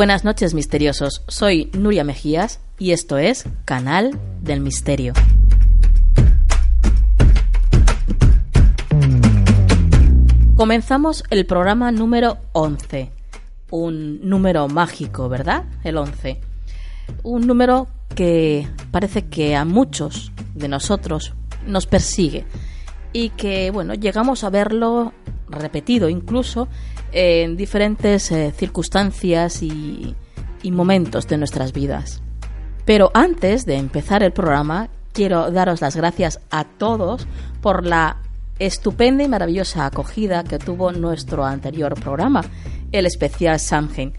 Buenas noches misteriosos, soy Nuria Mejías y esto es Canal del Misterio. Comenzamos el programa número 11, un número mágico, ¿verdad? El 11. Un número que parece que a muchos de nosotros nos persigue y que, bueno, llegamos a verlo repetido incluso en diferentes eh, circunstancias y, momentos de nuestras vidas. Pero antes de empezar el programa, quiero daros las gracias a todos por la estupenda y maravillosa acogida que tuvo nuestro anterior programa, el especial Samhain.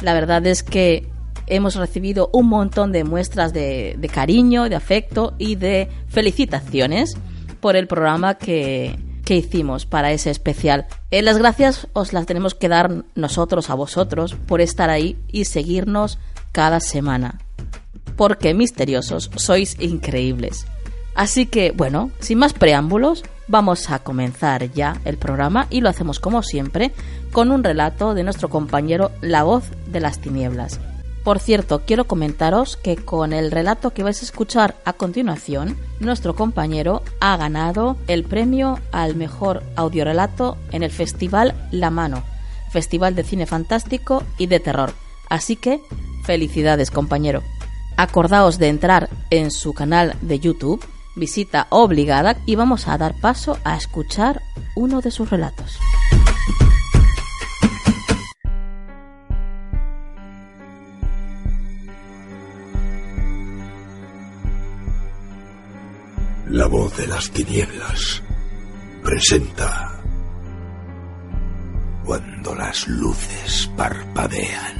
La verdad es que hemos recibido un montón de muestras de, de cariño, de afecto y de felicitaciones por el programa que, que hicimos para ese especial. Eh, las gracias os las tenemos que dar nosotros a vosotros por estar ahí y seguirnos cada semana. Porque misteriosos sois increíbles. Así que, bueno, sin más preámbulos, vamos a comenzar ya el programa y lo hacemos como siempre con un relato de nuestro compañero La voz de las tinieblas. Por cierto, quiero comentaros que con el relato que vais a escuchar a continuación, nuestro compañero ha ganado el premio al mejor audiorelato en el Festival La Mano, Festival de Cine Fantástico y de Terror. Así que, felicidades compañero. Acordaos de entrar en su canal de YouTube, visita obligada y vamos a dar paso a escuchar uno de sus relatos. La voz de las tinieblas presenta cuando las luces parpadean.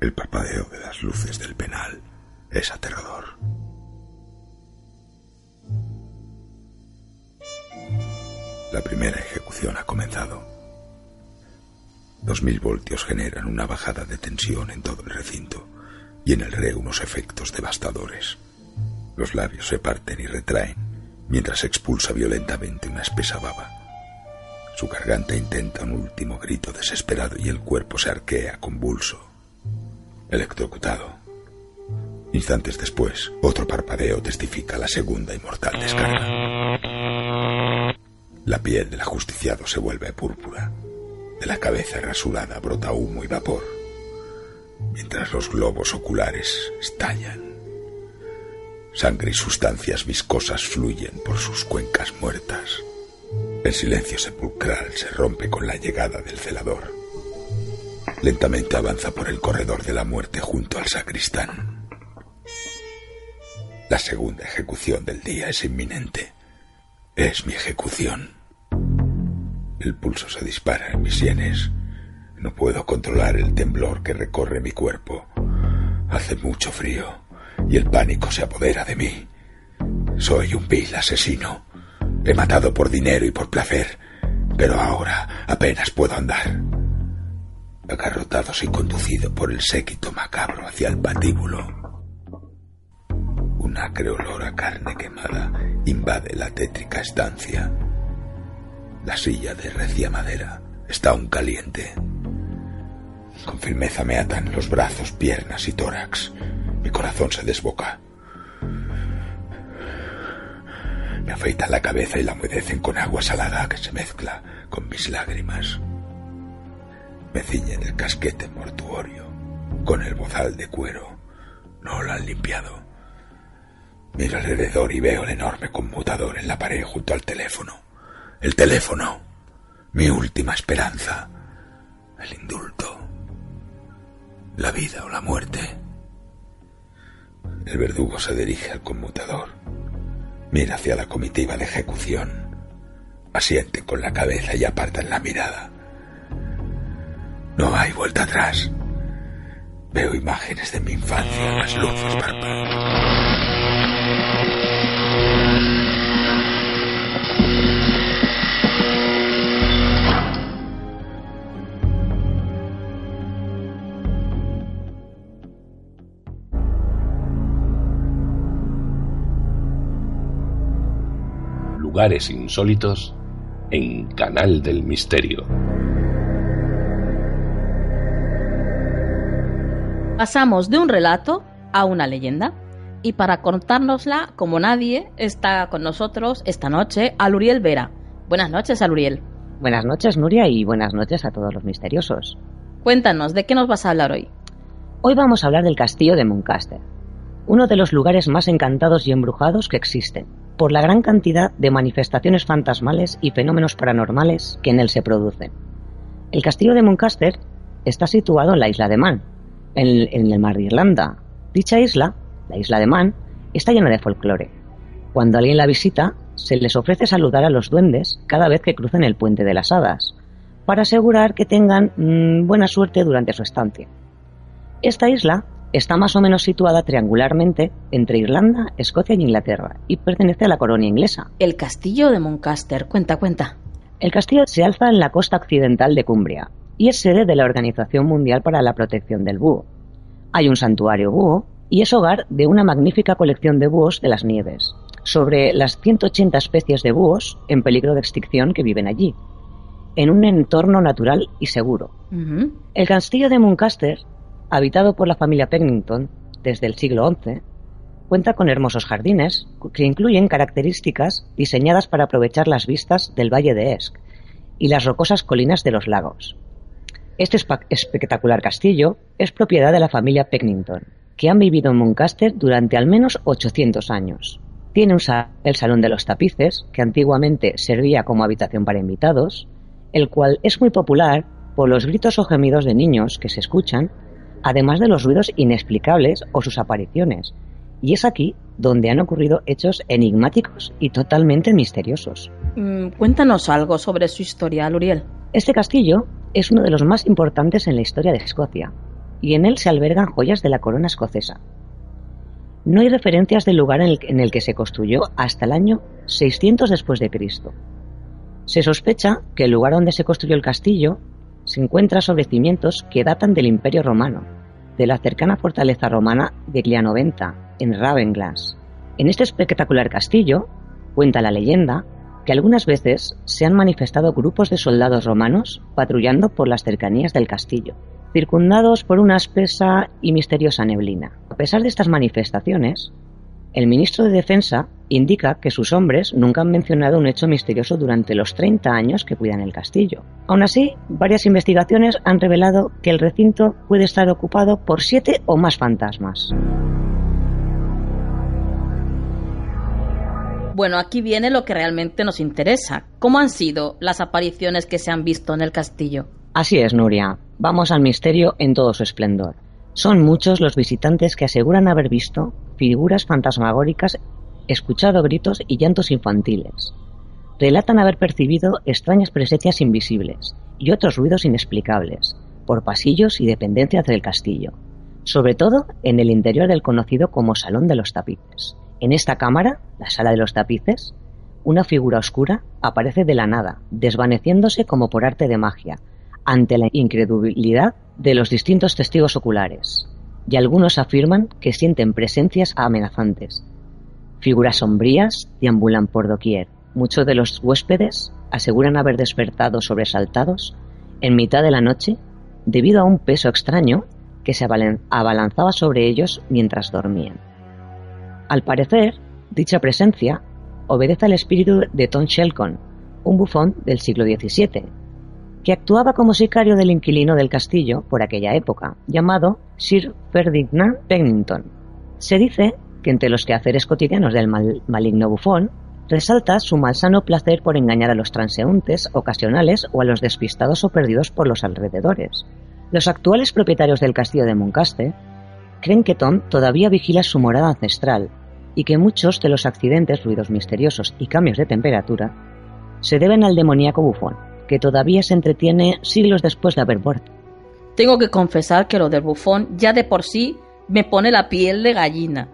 El parpadeo de las luces del penal es aterrador. La primera ejecución ha comenzado. Dos mil voltios generan una bajada de tensión en todo el recinto y en el rey unos efectos devastadores. Los labios se parten y retraen mientras expulsa violentamente una espesa baba. Su garganta intenta un último grito desesperado y el cuerpo se arquea convulso. Electrocutado. Instantes después, otro parpadeo testifica la segunda y mortal descarga. La piel del ajusticiado se vuelve púrpura. De la cabeza rasurada brota humo y vapor mientras los globos oculares estallan. Sangre y sustancias viscosas fluyen por sus cuencas muertas. El silencio sepulcral se rompe con la llegada del celador. Lentamente avanza por el corredor de la muerte junto al sacristán. La segunda ejecución del día es inminente. Es mi ejecución. El pulso se dispara en mis sienes. No puedo controlar el temblor que recorre mi cuerpo. Hace mucho frío y el pánico se apodera de mí. Soy un vil asesino. He matado por dinero y por placer, pero ahora apenas puedo andar. Agarrotados y conducido por el séquito macabro hacia el patíbulo. Un acre olor a carne quemada invade la tétrica estancia. La silla de recia madera está aún caliente. Con firmeza me atan los brazos, piernas y tórax. Mi corazón se desboca. me afeitan la cabeza y la humedecen con agua salada que se mezcla con mis lágrimas. Me ciñen el casquete mortuorio con el bozal de cuero. No lo han limpiado. Miro alrededor y veo el enorme conmutador en la pared junto al teléfono. El teléfono. Mi última esperanza. El indulto. La vida o la muerte. El verdugo se dirige al conmutador. Mira hacia la comitiva de ejecución. Asiente con la cabeza y apartan la mirada. No hay vuelta atrás. Veo imágenes de mi infancia, las luces parpadeando. Lugares insólitos en Canal del Misterio. Pasamos de un relato a una leyenda. Y para contárnosla, como nadie, está con nosotros esta noche Aluriel Vera. Buenas noches, Aluriel. Buenas noches, Nuria, y buenas noches a todos los misteriosos. Cuéntanos, ¿de qué nos vas a hablar hoy? Hoy vamos a hablar del castillo de Muncaster, uno de los lugares más encantados y embrujados que existen, por la gran cantidad de manifestaciones fantasmales y fenómenos paranormales que en él se producen. El castillo de Muncaster está situado en la isla de Man, en, el mar de Irlanda. Dicha isla, la isla de Man, está llena de folclore. Cuando alguien la visita, se les ofrece saludar a los duendes cada vez que crucen el puente de las hadas, para asegurar que tengan mm, buena suerte durante su estancia. Esta isla Está más o menos situada triangularmente entre Irlanda, Escocia y Inglaterra y pertenece a la colonia inglesa. El castillo de Moncaster, cuenta, cuenta. El castillo se alza en la costa occidental de Cumbria y es sede de la Organización Mundial para la Protección del Búho. Hay un santuario búho y es hogar de una magnífica colección de búhos de las nieves, sobre las 180 especies de búhos en peligro de extinción que viven allí, en un entorno natural y seguro. El castillo de Muncaster habitado por la familia Pennington desde el siglo XI, cuenta con hermosos jardines que incluyen características diseñadas para aprovechar las vistas del valle de Esk y las rocosas colinas de los lagos. Este espectacular castillo es propiedad de la familia Pennington, que han vivido en Muncaster durante al menos 800 años. Tiene el Salón de los Tapices, que antiguamente servía como habitación para invitados, el cual es muy popular por los gritos o gemidos de niños que se escuchan además de los ruidos inexplicables o sus apariciones. Y es aquí donde han ocurrido hechos enigmáticos y totalmente misteriosos. Mm, cuéntanos algo sobre su historia, Luriel. Este castillo es uno de los más importantes en la historia de Escocia, y en él se albergan joyas de la corona escocesa. No hay referencias del lugar en el, en el que se construyó hasta el año 600 después de Cristo. Se sospecha que el lugar donde se construyó el castillo se encuentra sobre cimientos que datan del Imperio Romano, de la cercana fortaleza romana de Glianoventa, en Ravenglass. En este espectacular castillo, cuenta la leyenda, que algunas veces se han manifestado grupos de soldados romanos patrullando por las cercanías del castillo, circundados por una espesa y misteriosa neblina. A pesar de estas manifestaciones, el ministro de Defensa indica que sus hombres nunca han mencionado un hecho misterioso durante los 30 años que cuidan el castillo. Aún así, varias investigaciones han revelado que el recinto puede estar ocupado por siete o más fantasmas. Bueno, aquí viene lo que realmente nos interesa. ¿Cómo han sido las apariciones que se han visto en el castillo? Así es, Nuria. Vamos al misterio en todo su esplendor. Son muchos los visitantes que aseguran haber visto figuras fantasmagóricas, escuchado gritos y llantos infantiles. Relatan haber percibido extrañas presencias invisibles y otros ruidos inexplicables por pasillos y dependencias del castillo, sobre todo en el interior del conocido como Salón de los Tapices. En esta cámara, la Sala de los Tapices, una figura oscura aparece de la nada, desvaneciéndose como por arte de magia, ante la incredulidad de los distintos testigos oculares, y algunos afirman que sienten presencias amenazantes. Figuras sombrías deambulan por doquier. Muchos de los huéspedes aseguran haber despertado sobresaltados en mitad de la noche debido a un peso extraño que se abalanzaba sobre ellos mientras dormían. Al parecer, dicha presencia obedece al espíritu de Tom Shelton, un bufón del siglo XVII, que actuaba como sicario del inquilino del castillo por aquella época, llamado Sir Ferdinand Pennington. Se dice que entre los quehaceres cotidianos del maligno bufón resalta su malsano placer por engañar a los transeúntes ocasionales o a los despistados o perdidos por los alrededores. Los actuales propietarios del castillo de Muncaste creen que Tom todavía vigila su morada ancestral y que muchos de los accidentes, ruidos misteriosos y cambios de temperatura se deben al demoníaco bufón, que todavía se entretiene siglos después de haber muerto. Tengo que confesar que lo del bufón ya de por sí me pone la piel de gallina.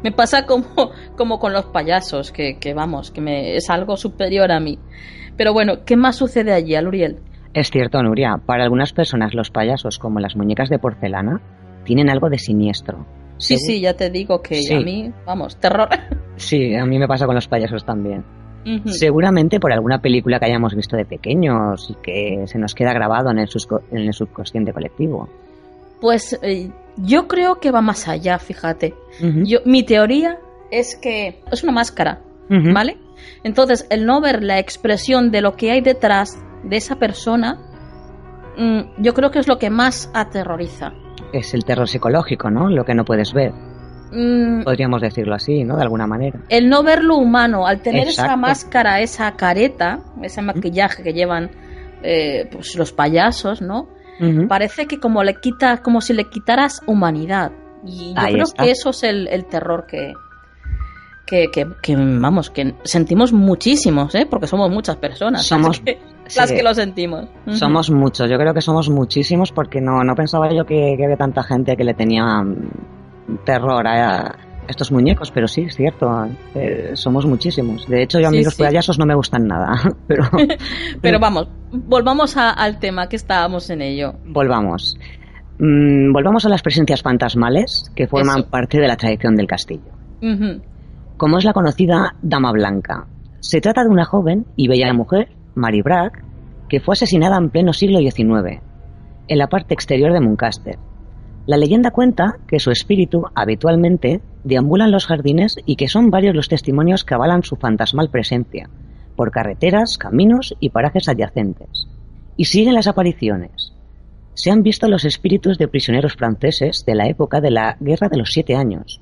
Me pasa como, como con los payasos, que, vamos, que me, es algo superior a mí. Pero bueno, ¿qué más sucede allí, Aluriel? Es cierto, Nuria, para algunas personas los payasos, como las muñecas de porcelana, tienen algo de siniestro. Sí, sí, ya te digo que a mí, vamos, terror. Sí, a mí me pasa con los payasos también. Seguramente por alguna película que hayamos visto de pequeños y que se nos queda grabado en el, en el subconsciente colectivo. Pues eh, yo creo que va más allá, fíjate. yo, mi teoría es que es una máscara, ¿vale? Entonces, el no ver la expresión de lo que hay detrás de esa persona, mm, yo creo que es lo que más aterroriza. Es el terror psicológico, ¿no? Lo que no puedes ver. Mm. Podríamos decirlo así, ¿no? De alguna manera. El no ver lo humano, al tener esa máscara, esa careta, ese maquillaje que llevan eh, pues los payasos, ¿no? Parece que como le quita, como si le quitaras humanidad. Y yo creo que eso es el, terror que, que, vamos, que sentimos muchísimos, ¿eh? porque somos muchas personas somos, las que lo sentimos. Somos muchos, yo creo que somos muchísimos porque no, no pensaba yo que, que había tanta gente que le tenía terror a estos muñecos, pero sí, es cierto, eh, somos muchísimos. De hecho, yo a mí los payasos no me gustan nada, pero... pero vamos, volvamos al tema que estábamos en ello. Volvamos. Mm, volvamos a las presencias fantasmales que forman parte de la tradición del castillo. Como es la conocida Dama Blanca. Se trata de una joven y bella mujer, Mary Bragg, que fue asesinada en pleno siglo XIX, en la parte exterior de Muncaster la leyenda cuenta que su espíritu habitualmente deambula en los jardines y que son varios los testimonios que avalan su fantasmal presencia, por carreteras, caminos y parajes adyacentes. Y siguen las apariciones. Se han visto los espíritus de prisioneros franceses de la época de la Guerra de los Siete Años,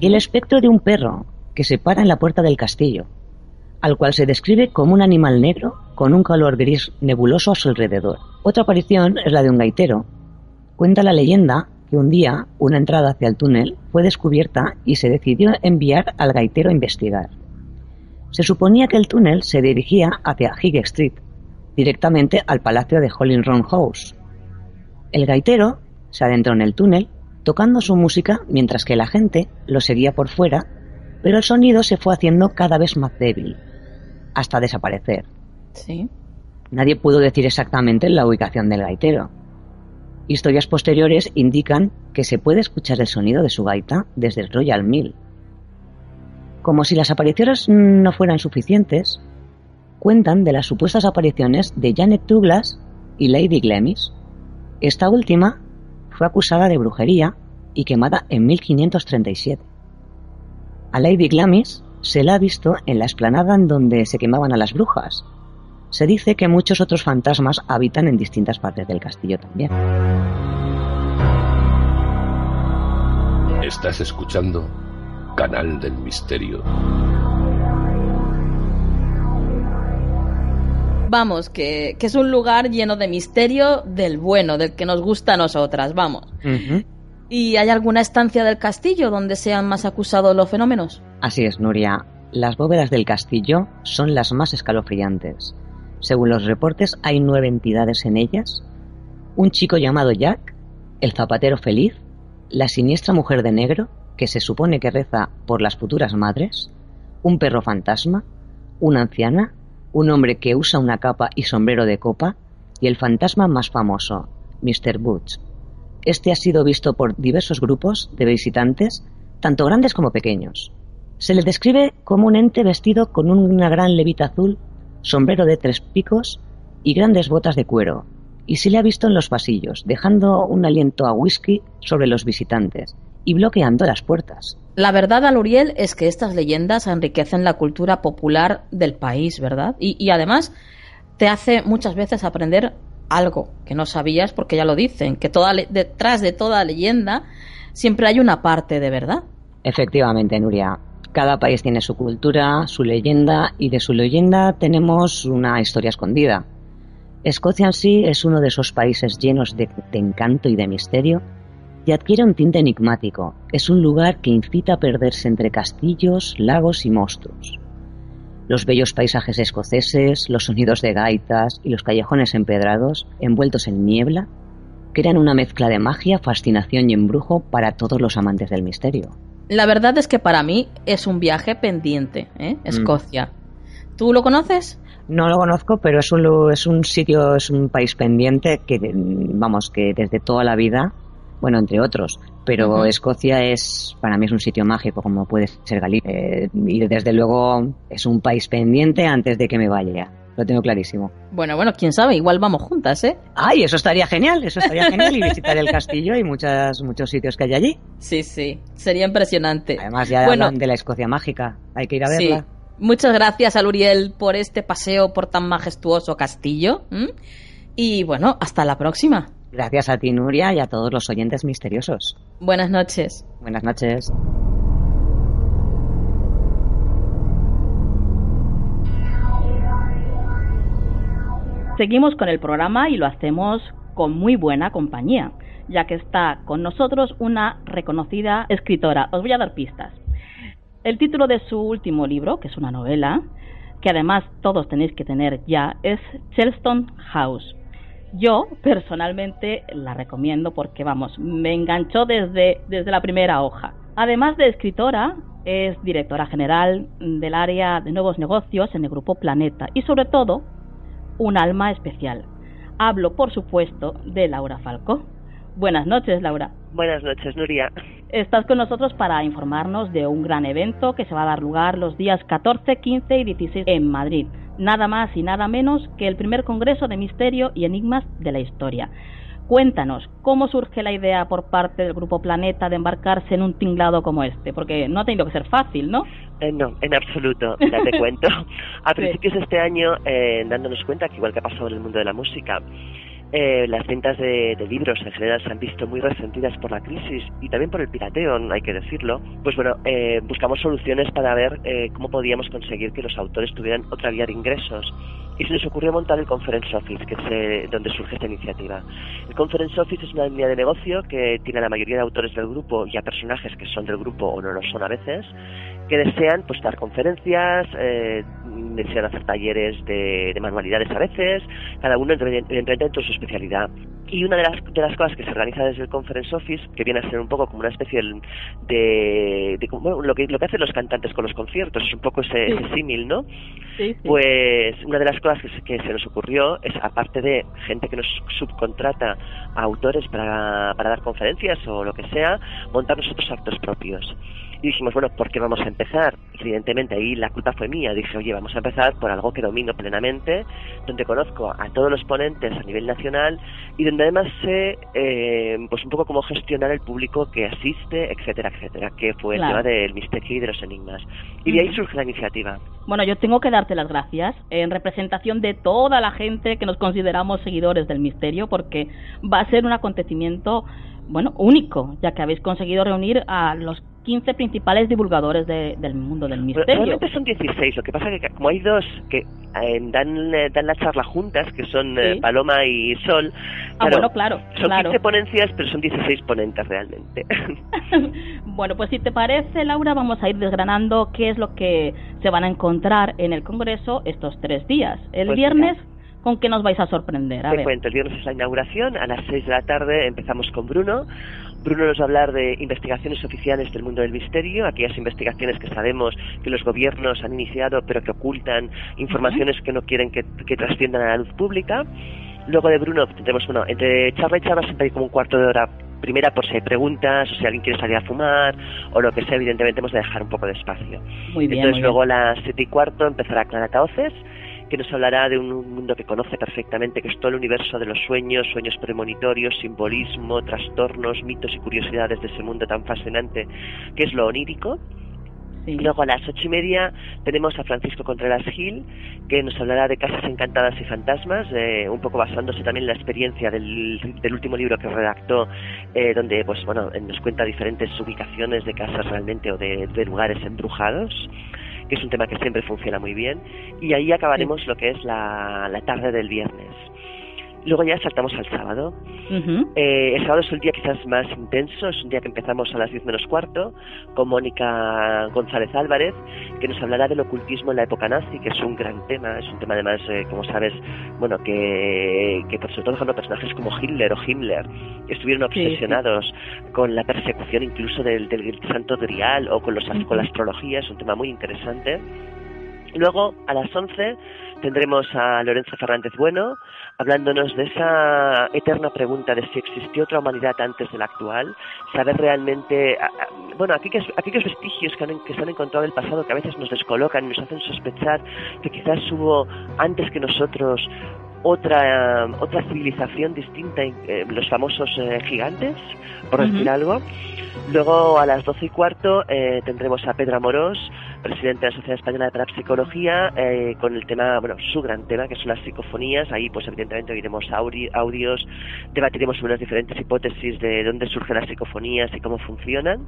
y el espectro de un perro que se para en la puerta del castillo, al cual se describe como un animal negro con un color gris nebuloso a su alrededor. Otra aparición es la de un gaitero. Cuenta la leyenda que un día una entrada hacia el túnel fue descubierta y se decidió enviar al gaitero a investigar. Se suponía que el túnel se dirigía hacia Higg Street, directamente al palacio de Hollingron House. El gaitero se adentró en el túnel, tocando su música mientras que la gente lo seguía por fuera, pero el sonido se fue haciendo cada vez más débil, hasta desaparecer. Sí. Nadie pudo decir exactamente la ubicación del gaitero, Historias posteriores indican que se puede escuchar el sonido de su gaita desde el Royal Mill. Como si las apariciones no fueran suficientes, cuentan de las supuestas apariciones de Janet Douglas y Lady Glemis. Esta última fue acusada de brujería y quemada en 1537. A Lady Glamis se la ha visto en la explanada en donde se quemaban a las brujas, se dice que muchos otros fantasmas habitan en distintas partes del castillo también. Estás escuchando Canal del Misterio. Vamos, que, es un lugar lleno de misterio del bueno, del que nos gusta a nosotras, vamos. ¿Y hay alguna estancia del castillo donde sean más acusados los fenómenos? Así es, Nuria. Las bóvedas del castillo son las más escalofriantes. Según los reportes, hay nueve entidades en ellas. Un chico llamado Jack, el zapatero feliz, la siniestra mujer de negro, que se supone que reza por las futuras madres, un perro fantasma, una anciana, un hombre que usa una capa y sombrero de copa, y el fantasma más famoso, Mr. Butch. Este ha sido visto por diversos grupos de visitantes, tanto grandes como pequeños. Se le describe como un ente vestido con una gran levita azul sombrero de tres picos y grandes botas de cuero, y se le ha visto en los pasillos, dejando un aliento a whisky sobre los visitantes, y bloqueando las puertas. La verdad, Aluriel, es que estas leyendas enriquecen la cultura popular del país, ¿verdad? Y, y además te hace muchas veces aprender algo que no sabías porque ya lo dicen, que toda detrás de toda leyenda siempre hay una parte de verdad. Efectivamente, Nuria. Cada país tiene su cultura, su leyenda y de su leyenda tenemos una historia escondida. Escocia en sí es uno de esos países llenos de, de encanto y de misterio y adquiere un tinte enigmático. Es un lugar que incita a perderse entre castillos, lagos y monstruos. Los bellos paisajes escoceses, los sonidos de gaitas y los callejones empedrados, envueltos en niebla, crean una mezcla de magia, fascinación y embrujo para todos los amantes del misterio. La verdad es que para mí es un viaje pendiente, ¿eh? Escocia. ¿Tú lo conoces? No lo conozco, pero es un, es un sitio, es un país pendiente que, vamos, que desde toda la vida, bueno, entre otros, pero Escocia es, para mí es un sitio mágico, como puede ser Galicia. Eh, y desde luego es un país pendiente antes de que me vaya. Lo tengo clarísimo. Bueno, bueno, quién sabe, igual vamos juntas, ¿eh? Ay, eso estaría genial, eso estaría genial y visitar el castillo y muchas, muchos sitios que hay allí. Sí, sí, sería impresionante. Además ya hablan de la Escocia mágica, hay que ir a verla. Sí. Muchas gracias a Luriel por este paseo por tan majestuoso castillo. Y bueno, hasta la próxima. Gracias a ti, Nuria, y a todos los oyentes misteriosos. Buenas noches. Buenas noches. Seguimos con el programa y lo hacemos con muy buena compañía, ya que está con nosotros una reconocida escritora. Os voy a dar pistas. El título de su último libro, que es una novela, que además todos tenéis que tener ya, es Chelston House. Yo personalmente la recomiendo porque, vamos, me enganchó desde, desde la primera hoja. Además de escritora, es directora general del área de nuevos negocios en el grupo Planeta y sobre todo un alma especial. Hablo, por supuesto, de Laura Falco. Buenas noches, Laura. Buenas noches, Nuria. Estás con nosotros para informarnos de un gran evento que se va a dar lugar los días 14, 15 y 16 en Madrid. Nada más y nada menos que el primer Congreso de Misterio y Enigmas de la Historia. Cuéntanos, ¿cómo surge la idea por parte del Grupo Planeta de embarcarse en un tinglado como este? Porque no ha tenido que ser fácil, ¿no? Eh, no, en absoluto, ya te cuento. A principios de este año, eh, dándonos cuenta que igual que ha pasado en el mundo de la música, eh, las ventas de, libros en general se han visto muy resentidas por la crisis y también por el pirateo, hay que decirlo. Pues bueno, eh, buscamos soluciones para ver eh, cómo podíamos conseguir que los autores tuvieran otra vía de ingresos. Y se nos ocurrió montar el Conference Office, que es donde surge esta iniciativa. El Conference Office es una línea de negocio que tiene a la mayoría de autores del grupo y a personajes que son del grupo o no lo son a veces, que desean pues dar conferencias, eh, desean hacer talleres de, manualidades a veces, cada uno entra dentro de su especialidad. Y una de las, de las cosas que se organiza desde el Conference Office, que viene a ser un poco como una especie de, de bueno, lo que lo que hacen los cantantes con los conciertos, es un poco ese, símil, ¿no? Sí, Pues una de las cosas que se, que se nos ocurrió es, aparte de gente que nos subcontrata a autores para, para dar conferencias o lo que sea, montar nosotros actos propios. Y dijimos, bueno, ¿por qué vamos a empezar? Evidentemente ahí la culpa fue mía. Dije, oye, vamos a empezar por algo que domino plenamente, donde conozco a todos los ponentes a nivel nacional y donde además sé eh, pues un poco cómo gestionar el público que asiste, etcétera, etcétera, que fue el tema del misterio y de los enigmas. Y de ahí surge la iniciativa. Bueno, yo tengo que darte las gracias en representación de toda la gente que nos consideramos seguidores del misterio, porque va a ser un acontecimiento bueno, único, ya que habéis conseguido reunir a los 15 principales divulgadores del mundo del misterio. Realmente son 16, lo que pasa es que como hay dos que eh, dan, eh, dan la charla juntas, que son eh, Paloma y Sol, ah, bueno, claro, son 15 ponencias, pero son 16 ponentes realmente. bueno, pues si te parece, Laura, vamos a ir desgranando qué es lo que se van a encontrar en el Congreso estos tres días. El pues viernes... ¿Con qué nos vais a sorprender? Te cuento, el viernes es la inauguración, a las 6 de la tarde empezamos con Bruno. Bruno nos va a hablar de investigaciones oficiales del mundo del misterio, aquellas investigaciones que sabemos que los gobiernos han iniciado pero que ocultan informaciones que no quieren que, trasciendan a la luz pública. Luego de Bruno tendremos, bueno, entre charla y charla siempre hay como un cuarto de hora primera por si hay preguntas o si alguien quiere salir a fumar o lo que sea, evidentemente hemos de dejar un poco de espacio. Muy bien, Entonces luego a las siete y cuarto empezará Clara Taoces que nos hablará de un mundo que conoce perfectamente, que es todo el universo de los sueños, sueños premonitorios, simbolismo, trastornos, mitos y curiosidades de ese mundo tan fascinante que es lo onírico. Luego a las ocho y media tenemos a Francisco Contreras Gil, que nos hablará de casas encantadas y fantasmas, eh, un poco basándose también en la experiencia del, último libro que redactó, eh, donde pues bueno nos cuenta diferentes ubicaciones de casas realmente o de, lugares embrujados que es un tema que siempre funciona muy bien, y ahí acabaremos lo que es la tarde del viernes. Luego ya saltamos al sábado. Eh, el sábado es el día quizás más intenso, es un día que empezamos a las 10 menos cuarto con Mónica González Álvarez, que nos hablará del ocultismo en la época nazi, que es un gran tema, es un tema además, eh, como sabes, bueno, que, que por sobre todo cuando personajes como Hitler o Himmler estuvieron obsesionados con la persecución incluso del, del Santo Grial o con, los, con la astrología, es un tema muy interesante. Luego, a las 11, tendremos a Lorenzo Fernández Bueno hablándonos de esa eterna pregunta de si existió otra humanidad antes de la actual, saber realmente, bueno, aquellos, aquellos vestigios que, que se han encontrado del pasado que a veces nos descolocan y nos hacen sospechar que quizás hubo antes que nosotros otra otra civilización distinta, eh, los famosos eh, gigantes, por decir algo. Luego a las doce y cuarto eh, tendremos a Pedro Amorós, presidente de la Sociedad Española de Parapsicología, eh, con el tema, bueno, su gran tema, que son las psicofonías. Ahí, pues evidentemente oiremos audios, debatiremos sobre las diferentes hipótesis de dónde surgen las psicofonías y cómo funcionan.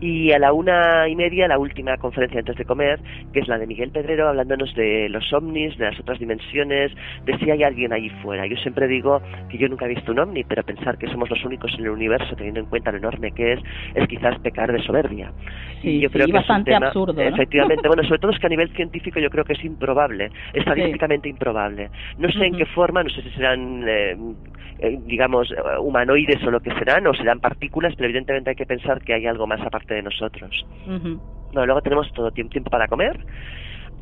Y a la una y media, la última conferencia antes de comer, que es la de Miguel Pedrero, hablándonos de los ovnis, de las otras dimensiones, de si hay alguien ahí fuera. Yo siempre digo que yo nunca he visto un ovni, pero pensar que somos los únicos en el universo, teniendo en cuenta lo enorme que es, es quizás pecar de soberbia. y yo creo que bastante es absurdo. Efectivamente, bueno, sobre todo es que a nivel científico yo creo que es improbable, estadísticamente improbable. No sé en qué forma, no sé si serán eh, eh, digamos, humanoides o lo que serán, o serán partículas, pero evidentemente hay que pensar que hay algo más aparte de nosotros. Bueno, luego tenemos todo tiempo para comer.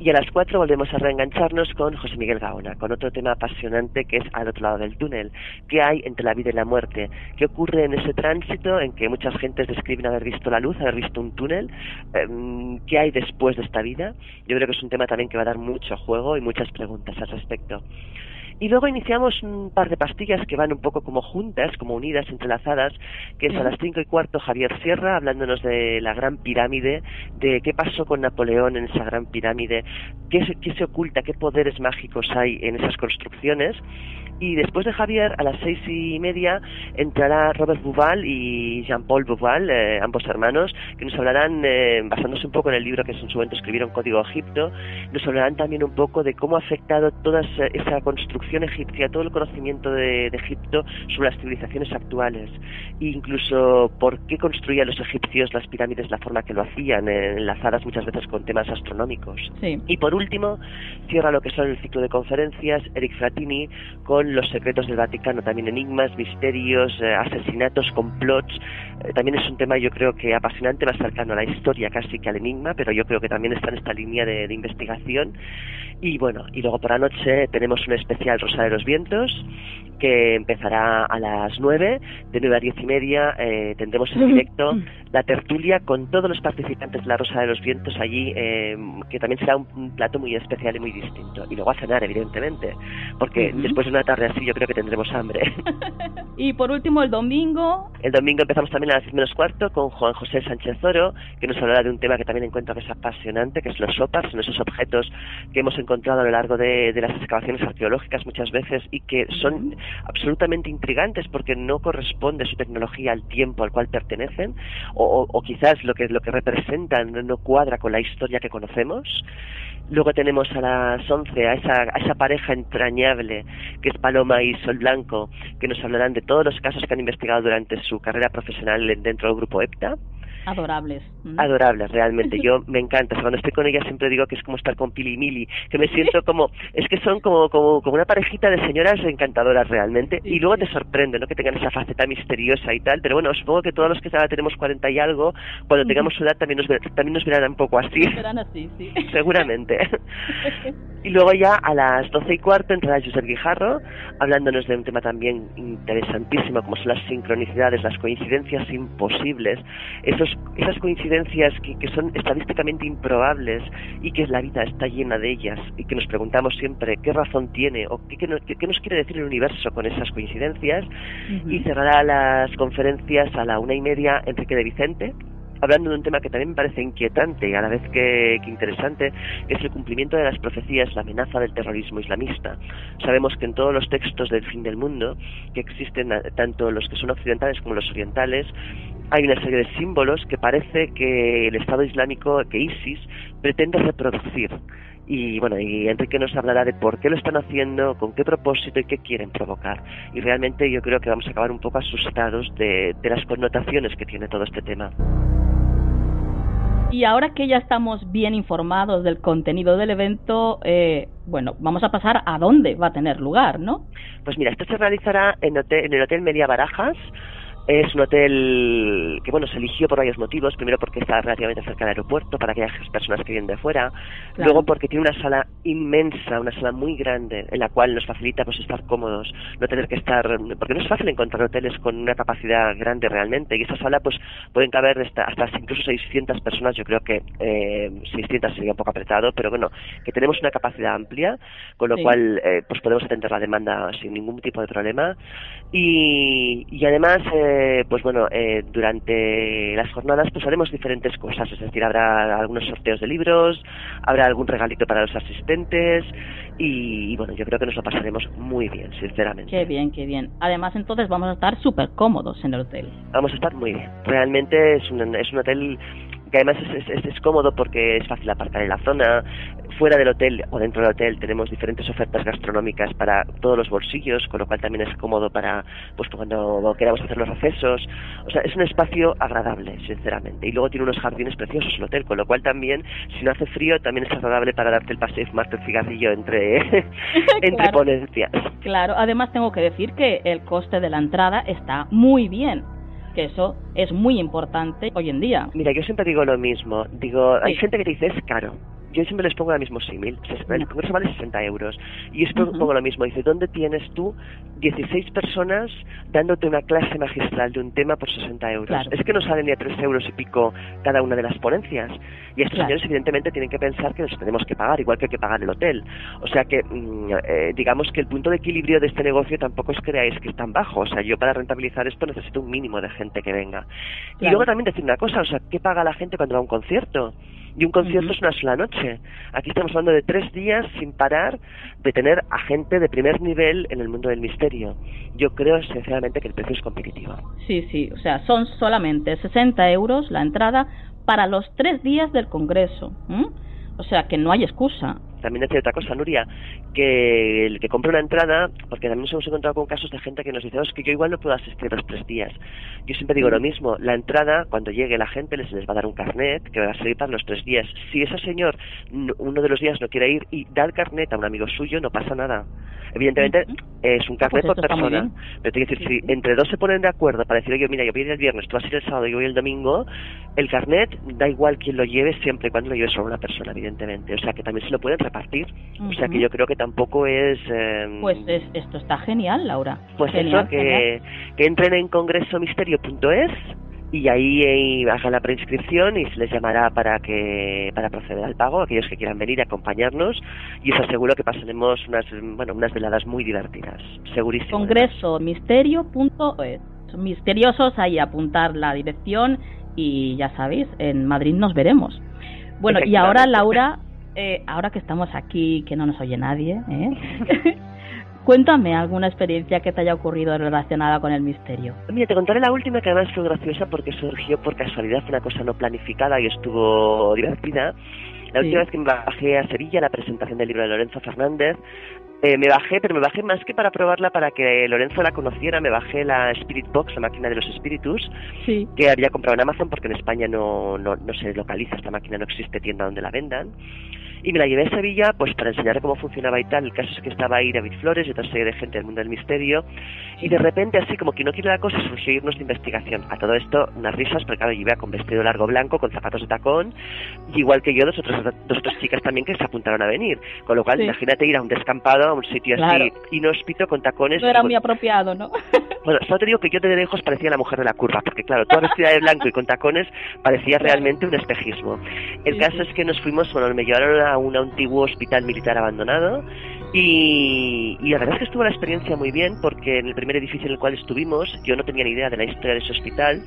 Y a las cuatro volvemos a reengancharnos con José Miguel Gaona, con otro tema apasionante que es al otro lado del túnel. ¿Qué hay entre la vida y la muerte? ¿Qué ocurre en ese tránsito en que muchas gentes describen haber visto la luz, haber visto un túnel? Em, ¿Qué hay después de esta vida? Yo creo que es un tema también que va a dar mucho juego y muchas preguntas al respecto. Y luego iniciamos un par de pastillas que van un poco como juntas, como unidas, entrelazadas, que es a las cinco y cuarto Javier Sierra, hablándonos de la gran pirámide, de qué pasó con Napoleón en esa gran pirámide, qué se, qué se oculta, qué poderes mágicos hay en esas construcciones. Y después de Javier, a las seis y media, entrará Robert Bouval y Jean-Paul Bouval, eh, ambos hermanos, que nos hablarán, eh, basándose un poco en el libro que en su momento escribieron Código Egipto, nos hablarán también un poco de cómo ha afectado toda esa construcción egipcia, todo el conocimiento de, Egipto sobre las civilizaciones actuales, e incluso por qué construían los egipcios las pirámides de la forma que lo hacían, eh, enlazadas muchas veces con temas astronómicos. Y por último, cierra lo que son el ciclo de conferencias Eric Fratini con los secretos del Vaticano, también enigmas, misterios, eh, asesinatos, complots. Eh, también es un tema yo creo que apasionante, más cercano a la historia casi que al enigma, pero yo creo que también está en esta línea de, investigación. Y bueno, y luego por la noche tenemos un especial Rosa de los Vientos, que empezará a las 9, de 9 a 10 y media eh, tendremos en directo la tertulia con todos los participantes de la Rosa de los Vientos allí, eh, que también será un, plato muy especial y muy distinto. Y luego a cenar, evidentemente, porque después de una tarde así yo creo que tendremos hambre. y por último, el domingo. El domingo empezamos también a las 10 menos cuarto con Juan José Sánchez Oro, que nos hablará de un tema que también encuentro que es apasionante, que es los sopas, son esos objetos que hemos encontrado a lo largo de, las excavaciones arqueológicas muchas veces y que son absolutamente intrigantes porque no corresponde su tecnología al tiempo al cual pertenecen o, quizás lo que, lo que representan no cuadra con la historia que conocemos. Luego tenemos a las 11 a esa, a esa pareja entrañable que es Paloma y Sol Blanco, que nos hablarán de todos los casos que han investigado durante su carrera profesional dentro del grupo EPTA. Adorables. Mm. Adorables, realmente. Yo me encanta. cuando estoy con ella siempre digo que es como estar con Pili y Mili, que me siento como, es que son como, como, como una parejita de señoras encantadoras realmente. y luego te sorprende, ¿no? Que tengan esa faceta misteriosa y tal. Pero bueno, supongo que todos los que ahora tenemos 40 y algo, cuando tengamos su edad también nos, también nos verán un poco así. Verán así, sí. Seguramente. y luego ya a las 12 y cuarto entrará Josep Guijarro, hablándonos de un tema también interesantísimo, como son las sincronicidades, las coincidencias imposibles, esos esas coincidencias que, que, son estadísticamente improbables y que la vida está llena de ellas y que nos preguntamos siempre qué razón tiene o qué, qué, nos, qué nos, quiere decir el universo con esas coincidencias. Y cerrará las conferencias a la una y media Enrique de Vicente, hablando de un tema que también me parece inquietante y a la vez que, interesante, que es el cumplimiento de las profecías, la amenaza del terrorismo islamista. Sabemos que en todos los textos del fin del mundo, que existen tanto los que son occidentales como los orientales, hay una serie de símbolos que parece que el Estado Islámico, que ISIS, pretende reproducir. Y bueno, y Enrique nos hablará de por qué lo están haciendo, con qué propósito y qué quieren provocar. Y realmente yo creo que vamos a acabar un poco asustados de, de las connotaciones que tiene todo este tema. Y ahora que ya estamos bien informados del contenido del evento, eh, bueno, vamos a pasar a dónde va a tener lugar, ¿no? Pues mira, esto se realizará en, en el Hotel Media Barajas, es un hotel que, bueno, se eligió por varios motivos. Primero porque está relativamente cerca del aeropuerto para aquellas personas que vienen de fuera. Luego porque tiene una sala inmensa, una sala muy grande, en la cual nos facilita pues estar cómodos, no tener que estar... Porque no es fácil encontrar hoteles con una capacidad grande realmente. Y esa sala pues pueden caber hasta, hasta incluso 600 personas. Yo creo que eh, 600 sería un poco apretado, pero bueno, que tenemos una capacidad amplia, con lo cual eh, pues podemos atender la demanda sin ningún tipo de problema. Y, y además... Eh, pues bueno, eh, durante las jornadas pues haremos diferentes cosas, es decir, habrá algunos sorteos de libros, habrá algún regalito para los asistentes y, bueno, yo creo que nos lo pasaremos muy bien, sinceramente. Qué bien, qué bien. Además, entonces vamos a estar súper cómodos en el hotel. Vamos a estar muy bien. Realmente es un, es un hotel que además es, es, es, cómodo porque es fácil aparcar en la zona, fuera del hotel o dentro del hotel tenemos diferentes ofertas gastronómicas para todos los bolsillos, con lo cual también es cómodo para pues cuando queramos hacer los accesos. O sea, es un espacio agradable, sinceramente. Y luego tiene unos jardines preciosos el hotel, con lo cual también, si no hace frío, también es agradable para darte el paseo y fumarte el cigarrillo entre, entre claro. ponencias. Claro, además tengo que decir que el coste de la entrada está muy bien que eso es muy importante hoy en día. Mira, yo siempre digo lo mismo. Digo, hay gente que te dice es caro yo siempre les pongo el mismo símil. El congreso vale 60 euros. Y yo pongo lo mismo. Dice, ¿dónde tienes tú 16 personas dándote una clase magistral de un tema por 60 euros? Es que no salen ni a 3 euros y pico cada una de las ponencias. Y estos señores evidentemente tienen que pensar que nos tenemos que pagar, igual que hay que pagar el hotel. O sea que, mm, eh, digamos que el punto de equilibrio de este negocio tampoco os creáis que es tan bajo. O sea, yo para rentabilizar esto necesito un mínimo de gente que venga. Y luego también decir una cosa, o sea, ¿qué paga la gente cuando va a un concierto? Y un concierto es una sola noche. Aquí estamos hablando de tres días sin parar de tener a gente de primer nivel en el mundo del misterio. Yo creo sinceramente que el precio es competitivo. Sí, sí, o sea, son solamente 60 euros la entrada para los tres días del Congreso. O sea, que no hay excusa también decir otra cosa, Nuria, que el que compra una entrada, porque también nos hemos encontrado con casos de gente que nos dice, oh, es que yo igual no puedo asistir los tres días. Yo siempre digo lo mismo, la entrada, cuando llegue la gente, les, les va a dar un carnet que va a servir para los tres días. Si ese señor uno de los días no quiere ir y da el carnet a un amigo suyo, no pasa nada. Evidentemente es un carnet pues por persona, pero te que decir, si entre dos se ponen de acuerdo para decir, oye, mira, yo voy el viernes, tú vas a ir el sábado y yo voy el domingo, el carnet da igual quién lo lleve siempre y cuando lo lleve solo una persona, evidentemente. O sea que también se lo pueden repartir. O sea que yo creo que tampoco es... Eh, pues es, esto está genial, Laura. Pues genial, eso, que, que entren en congresomisterio.es y ahí hagan la preinscripción y se les llamará para que para proceder al pago aquellos que quieran venir a acompañarnos. Y os aseguro que pasaremos unas bueno unas veladas muy divertidas segurísimo. congreso misterio.es misteriosos ahí apuntar la dirección y ya sabéis en Madrid nos veremos. Bueno y ahora Laura eh, ahora que estamos aquí que no nos oye nadie ¿eh? Cuéntame alguna experiencia que te haya ocurrido relacionada con el misterio. Mira, te contaré la última que además fue graciosa porque surgió por casualidad, fue una cosa no planificada y estuvo divertida. La última vez que me bajé a Sevilla, la presentación del libro de Lorenzo Fernández, eh, me bajé, pero me bajé más que para probarla, para que Lorenzo la conociera, me bajé la Spirit Box, la máquina de los espíritus, que había comprado en Amazon porque en España no, no, no se localiza esta máquina, no existe tienda donde la vendan y me la llevé a Sevilla pues para enseñarle cómo funcionaba y tal. El caso es que estaba ahí David Flores y otra serie de gente del mundo del misterio y de repente así como que no quiere la cosa surgió irnos de investigación. A todo esto unas risas porque claro yo iba con vestido largo blanco, con zapatos de tacón igual que yo dos otras, dos otras chicas también que se apuntaron a venir. Con lo cual imagínate ir a un descampado, a un sitio así inhóspito con tacones. No era muy apropiado, ¿no? Bueno, solo te digo que yo de lejos parecía la mujer de la curva, porque claro, toda vestida de blanco y con tacones parecía realmente un espejismo. El caso es que nos fuimos, bueno, me llevaron a un antiguo hospital militar abandonado y, y, la verdad es que estuvo la experiencia muy bien porque en el primer edificio en el cual estuvimos yo no tenía ni idea de la historia de ese hospital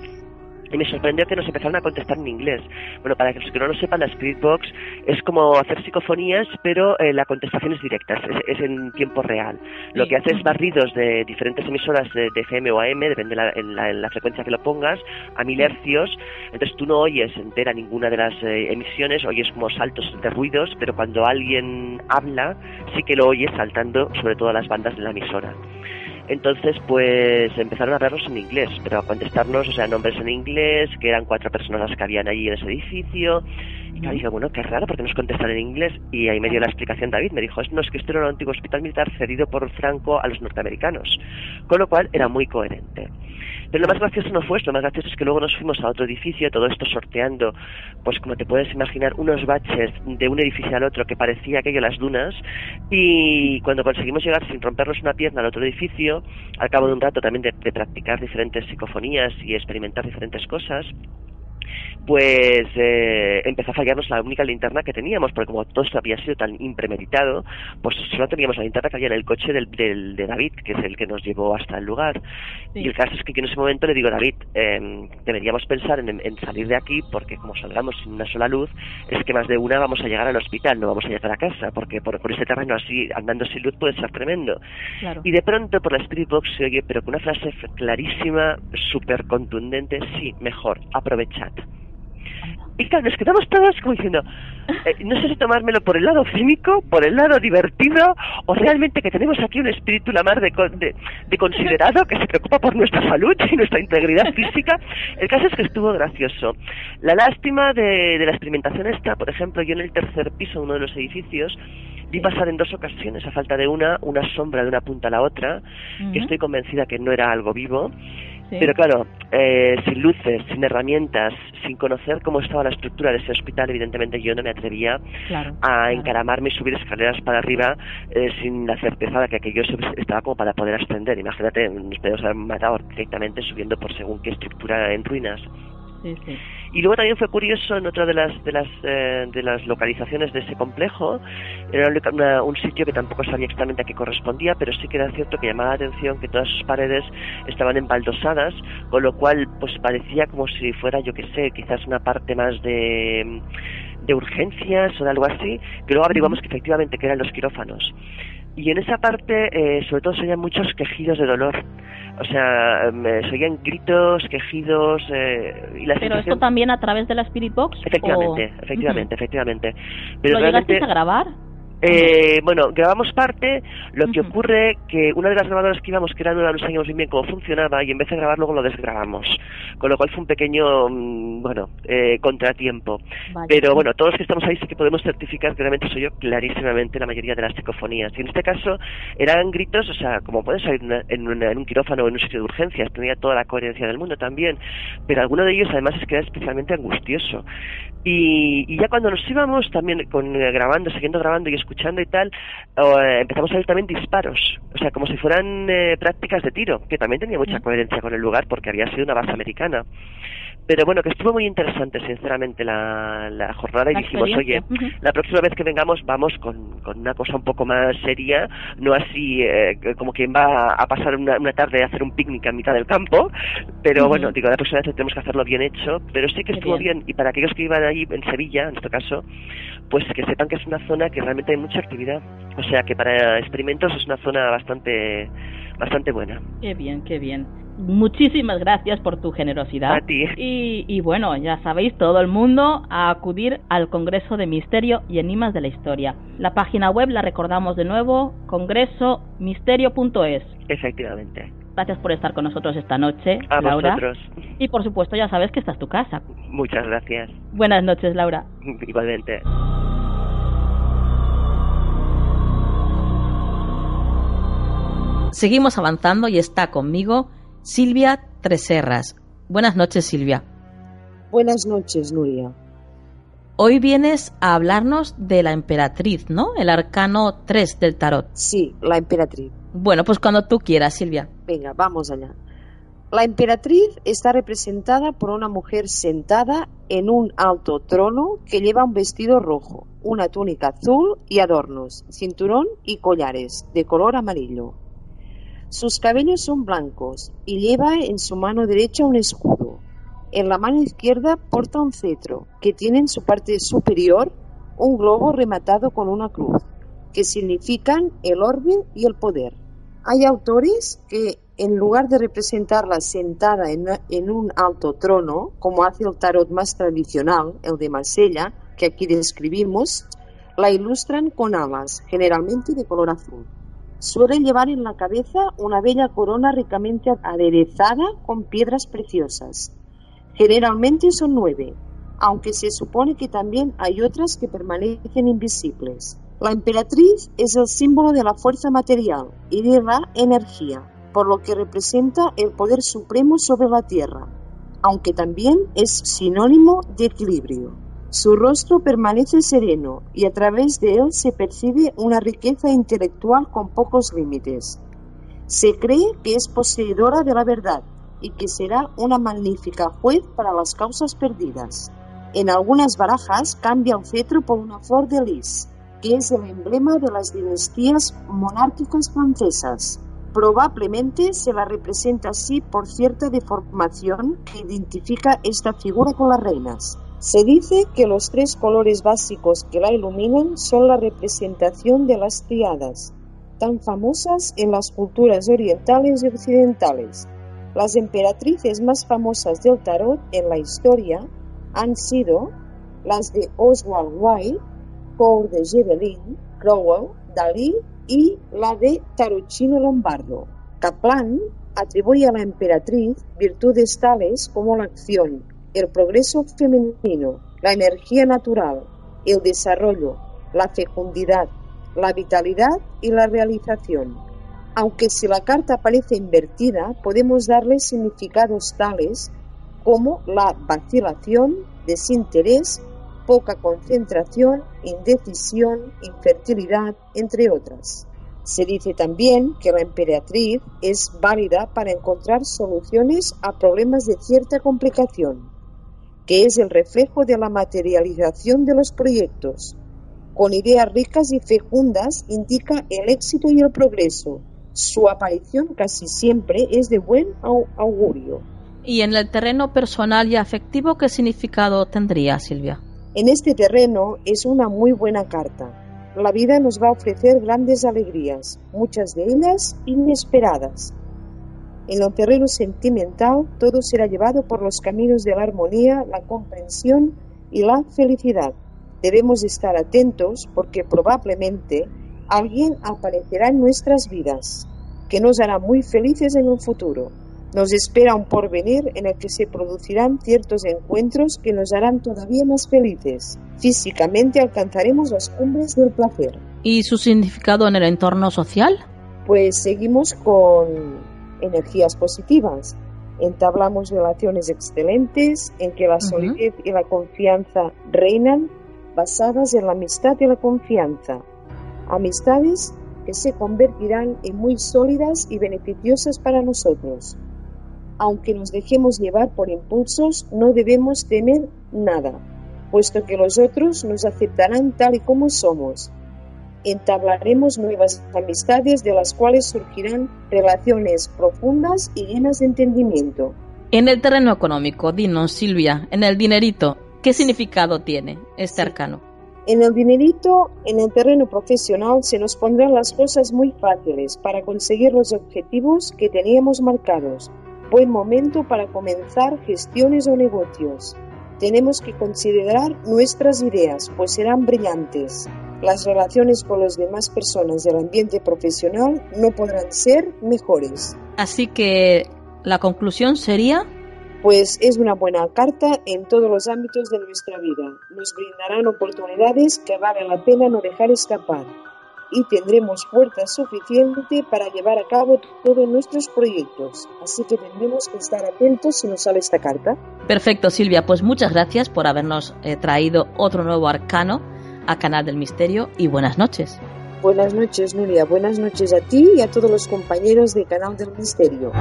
y me sorprendió que nos empezaron a contestar en inglés. Bueno, para los que no lo sepan, la Spirit Box es como hacer psicofonías, pero eh, la contestación es directa, es, en tiempo real. Lo que hace es barridos de diferentes emisoras de, FM o AM, depende de la, en, la, frecuencia que lo pongas, a mil hercios. Entonces tú no oyes entera ninguna de las eh, emisiones, oyes como saltos de ruidos, pero cuando alguien habla, sí que lo oyes saltando sobre todas las bandas de la emisora. Entonces, pues empezaron a hablarnos en inglés, pero a contestarnos, o sea, nombres en inglés, que eran cuatro personas las que habían allí en ese edificio. Y yo dije, bueno, qué raro, porque nos contestan en inglés. Y ahí me dio la explicación David, me dijo, no, es que esto era un antiguo hospital militar cedido por Franco a los norteamericanos. Con lo cual era muy coherente. Pero lo más gracioso no fue esto, lo más gracioso es que luego nos fuimos a otro edificio, todo esto sorteando, pues como te puedes imaginar, unos baches de un edificio al otro que parecía aquello las dunas, y cuando conseguimos llegar sin rompernos una pierna al otro edificio, al cabo de un rato también de, de practicar diferentes psicofonías y experimentar diferentes cosas, pues eh, empezó a fallarnos la única linterna que teníamos, porque como todo esto había sido tan impremeditado, pues solo teníamos la linterna que había en el coche del, del, de David, que es el que nos llevó hasta el lugar. Y el caso es que yo en ese momento le digo, David, eh, deberíamos pensar en, en, salir de aquí, porque como salgamos sin una sola luz, es que más de una vamos a llegar al hospital, no vamos a llegar a casa, porque por, por ese terreno así, andando sin luz, puede ser tremendo. Y de pronto por la Spirit Box se oye, pero con una frase clarísima, súper contundente, sí, mejor, aprovechad. Y claro, nos quedamos todos como diciendo, eh, no sé si tomármelo por el lado cínico, por el lado divertido, o realmente que tenemos aquí un espíritu la mar de, de, considerado que se preocupa por nuestra salud y nuestra integridad física. El caso es que estuvo gracioso. La lástima de, de la experimentación esta, por ejemplo, yo en el tercer piso de uno de los edificios, vi pasar en dos ocasiones, a falta de una, una sombra de una punta a la otra, que estoy convencida que no era algo vivo, pero claro, eh, sin luces, sin herramientas, sin conocer cómo estaba la estructura de ese hospital, evidentemente yo no me atrevía a encaramarme y subir escaleras para arriba eh, sin la certeza de que aquello estaba como para poder ascender. Imagínate, nos podemos haber matado directamente subiendo por según qué estructura en ruinas. Y luego también fue curioso en otra de las de las eh, de las localizaciones de ese complejo, era un sitio que tampoco sabía exactamente a qué correspondía, pero sí que era cierto que llamaba la atención que todas sus paredes estaban embaldosadas, con lo cual pues parecía como si fuera, yo qué sé, quizás una parte más de de urgencias o de algo así, que luego averiguamos que efectivamente que eran los quirófanos. Y en esa parte, eh, sobre todo, se oían muchos quejidos de dolor. O sea, me, se oían gritos, quejidos. Eh, y la ¿Pero esto también a través de la Spirit Box? Efectivamente, efectivamente, efectivamente. Pero ¿Lo llegasteis a grabar? Eh, bueno, grabamos parte, lo que ocurre que una de las grabadoras que íbamos, nueva, no sabíamos bien cómo funcionaba y en vez de grabar luego lo desgrabamos, con lo cual fue un pequeño, mm, bueno, eh, contratiempo. Pero bueno, todos los que estamos ahí sí que podemos certificar que realmente soy yo clarísimamente la mayoría de las psicofonías. Y en este caso eran gritos, o sea, como puedes salir en, en, un quirófano o en un sitio de urgencias, tenía toda la coherencia del mundo también, pero alguno de ellos además es que era especialmente angustioso. Y, ya cuando nos íbamos también con, eh, grabando, siguiendo grabando y escuchando y tal, eh, empezamos a ver también disparos, o sea, como si fueran eh, prácticas de tiro, que también tenía mucha coherencia con el lugar porque había sido una base americana. Pero bueno, que estuvo muy interesante, sinceramente, la, la jornada y dijimos, oye, la próxima vez que vengamos vamos con, con, una cosa un poco más seria, no así eh, como quien va a pasar una, una, tarde a hacer un picnic a mitad del campo, pero bueno, digo, la próxima vez tenemos que hacerlo bien hecho, pero sí que estuvo bien. y para aquellos que iban ahí en Sevilla, en este caso, pues que sepan que es una zona que realmente hay mucha actividad, o sea que para experimentos es una zona bastante, bastante buena. Qué bien, qué bien muchísimas gracias por tu generosidad. A ti. Y, bueno, ya sabéis, todo el mundo a acudir al Congreso de Misterio y Enigmas de la Historia. La página web la recordamos de nuevo, congresomisterio.es. Efectivamente. Gracias por estar con nosotros esta noche, a Laura. Vosotros. Y por supuesto, ya sabes que esta es tu casa. Muchas gracias. Buenas noches, Laura. Igualmente. Seguimos avanzando y está conmigo Silvia Treserras. Buenas noches, Silvia. Buenas noches, Nuria. Hoy vienes a hablarnos de la emperatriz, ¿no? El arcano 3 del tarot. Sí, la emperatriz. Bueno, pues cuando tú quieras, Silvia. Venga, vamos allá. La emperatriz está representada por una mujer sentada en un alto trono que lleva un vestido rojo, una túnica azul y adornos, cinturón y collares de color amarillo. Sus cabellos son blancos y lleva en su mano derecha un escudo. En la mano izquierda porta un cetro que tiene en su parte superior un globo rematado con una cruz, que significan el orbe y el poder. Hay autores que en lugar de representarla sentada en, un alto trono, como hace el tarot más tradicional, el de Marsella, que aquí describimos, la ilustran con alas, generalmente de color azul. Suelen llevar en la cabeza una bella corona ricamente aderezada con piedras preciosas. Generalmente son nueve, aunque se supone que también hay otras que permanecen invisibles. La emperatriz es el símbolo de la fuerza material y de la energía, por lo que representa el poder supremo sobre la tierra, aunque también es sinónimo de equilibrio. Su rostro permanece sereno y a través de él se percibe una riqueza intelectual con pocos límites. Se cree que es poseedora de la verdad y que será una magnífica juez para las causas perdidas. En algunas barajas cambia el cetro por una flor de lis, que es el emblema de las dinastías monárquicas francesas. Probablemente se la representa así por cierta deformación que identifica esta figura con las reinas. Se dice que los tres colores básicos que la iluminan son la representación de las triadas, tan famosas en las culturas orientales y occidentales. Las emperatrices más famosas del tarot en la historia han sido las de Oswald White, Cour de Gebelin, Crowell, Dalí y la de Tarochino Lombardo. Kaplan atribuye a la emperatriz virtudes tales como la acción, el progreso femenino, la energía natural, el desarrollo, la fecundidad, la vitalidad y la realización. Aunque si la carta aparece invertida, podemos darle significados tales como la vacilación, desinterés poca concentración, indecisión, infertilidad, entre otras. Se dice también que la emperatriz es válida para encontrar soluciones a problemas de cierta complicación, que es el reflejo de la materialización de los proyectos. Con ideas ricas y fecundas indica el éxito y el progreso. Su aparición casi siempre es de buen augurio. ¿Y en el terreno personal y afectivo qué significado tendría, Silvia? En este terreno es una muy buena carta. La vida nos va a ofrecer grandes alegrías, muchas de ellas inesperadas. En el terreno sentimental todo será llevado por los caminos de la armonía, la comprensión y la felicidad. Debemos estar atentos porque probablemente alguien aparecerá en nuestras vidas que nos hará muy felices en un futuro. Nos espera un porvenir en el que se producirán ciertos encuentros que nos harán todavía más felices. Físicamente alcanzaremos las cumbres del placer. ¿Y su significado en el entorno social? Pues seguimos con energías positivas. Entablamos relaciones excelentes en que la solidez y la confianza reinan basadas en la amistad y la confianza. Amistades que se convertirán en muy sólidas y beneficiosas para nosotros. Aunque nos dejemos llevar por impulsos, no debemos temer nada, puesto que los otros nos aceptarán tal y como somos. Entablaremos nuevas amistades de las cuales surgirán relaciones profundas y llenas de entendimiento. En el terreno económico, dinos, Silvia, en el dinerito, ¿qué significado tiene este arcano? En el dinerito, en el terreno profesional, se nos pondrán las cosas muy fáciles para conseguir los objetivos que teníamos marcados buen momento para comenzar gestiones o negocios. Tenemos que considerar nuestras ideas, pues serán brillantes. Las relaciones con las demás personas del ambiente profesional no podrán ser mejores. Así que la conclusión sería... Pues es una buena carta en todos los ámbitos de nuestra vida. Nos brindarán oportunidades que vale la pena no dejar escapar y tendremos fuerza suficiente para llevar a cabo todos nuestros proyectos. Así que tendremos que estar atentos si nos sale esta carta. Perfecto, Silvia. Pues muchas gracias por habernos eh, traído otro nuevo arcano a Canal del Misterio y buenas noches. Buenas noches, Nuria. Buenas noches a ti y a todos los compañeros de Canal del Misterio.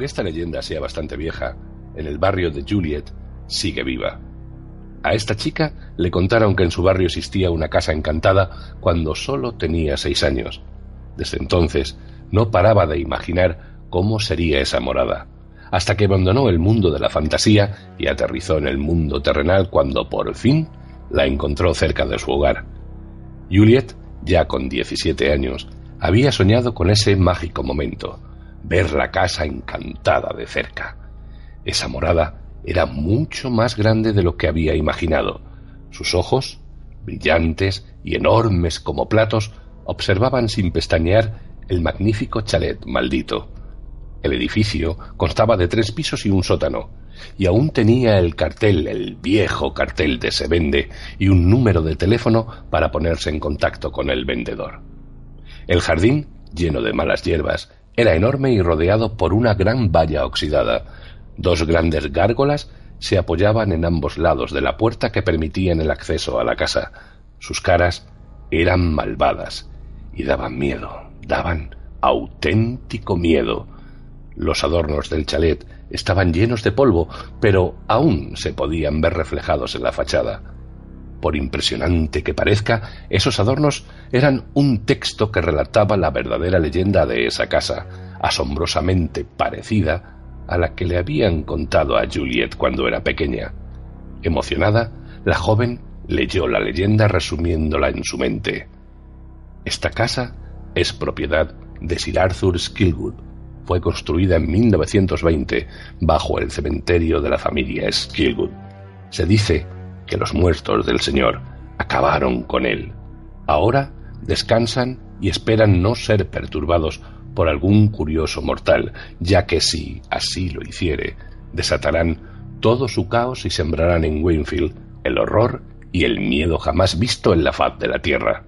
Esta leyenda sea bastante vieja, en el barrio de Juliet sigue viva. A esta chica le contaron que en su barrio existía una casa encantada cuando solo tenía seis años. Desde entonces no paraba de imaginar cómo sería esa morada, hasta que abandonó el mundo de la fantasía y aterrizó en el mundo terrenal cuando por fin la encontró cerca de su hogar. Juliet, ya con 17 años, había soñado con ese mágico momento, ver la casa encantada de cerca. Esa morada era mucho más grande de lo que había imaginado. Sus ojos, brillantes y enormes como platos, observaban sin pestañear el magnífico chalet maldito. El edificio constaba de tres pisos y un sótano, y aún tenía el cartel, el viejo cartel de se vende, y un número de teléfono para ponerse en contacto con el vendedor. El jardín, lleno de malas hierbas, era enorme y rodeado por una gran valla oxidada. Dos grandes gárgolas se apoyaban en ambos lados de la puerta que permitían el acceso a la casa. Sus caras eran malvadas y daban miedo, daban auténtico miedo. Los adornos del chalet estaban llenos de polvo, pero aún se podían ver reflejados en la fachada. Por impresionante que parezca, esos adornos eran un texto que relataba la verdadera leyenda de esa casa, asombrosamente parecida a la que le habían contado a Juliet cuando era pequeña. Emocionada, la joven leyó la leyenda resumiéndola en su mente. Esta casa es propiedad de Sir Arthur Skilwood. Fue construida en 1920 bajo el cementerio de la familia Skilwood. Se dice que los muertos del Señor acabaron con él. Ahora descansan y esperan no ser perturbados por algún curioso mortal, ya que si así lo hiciere, desatarán todo su caos y sembrarán en Winfield el horror y el miedo jamás visto en la faz de la tierra.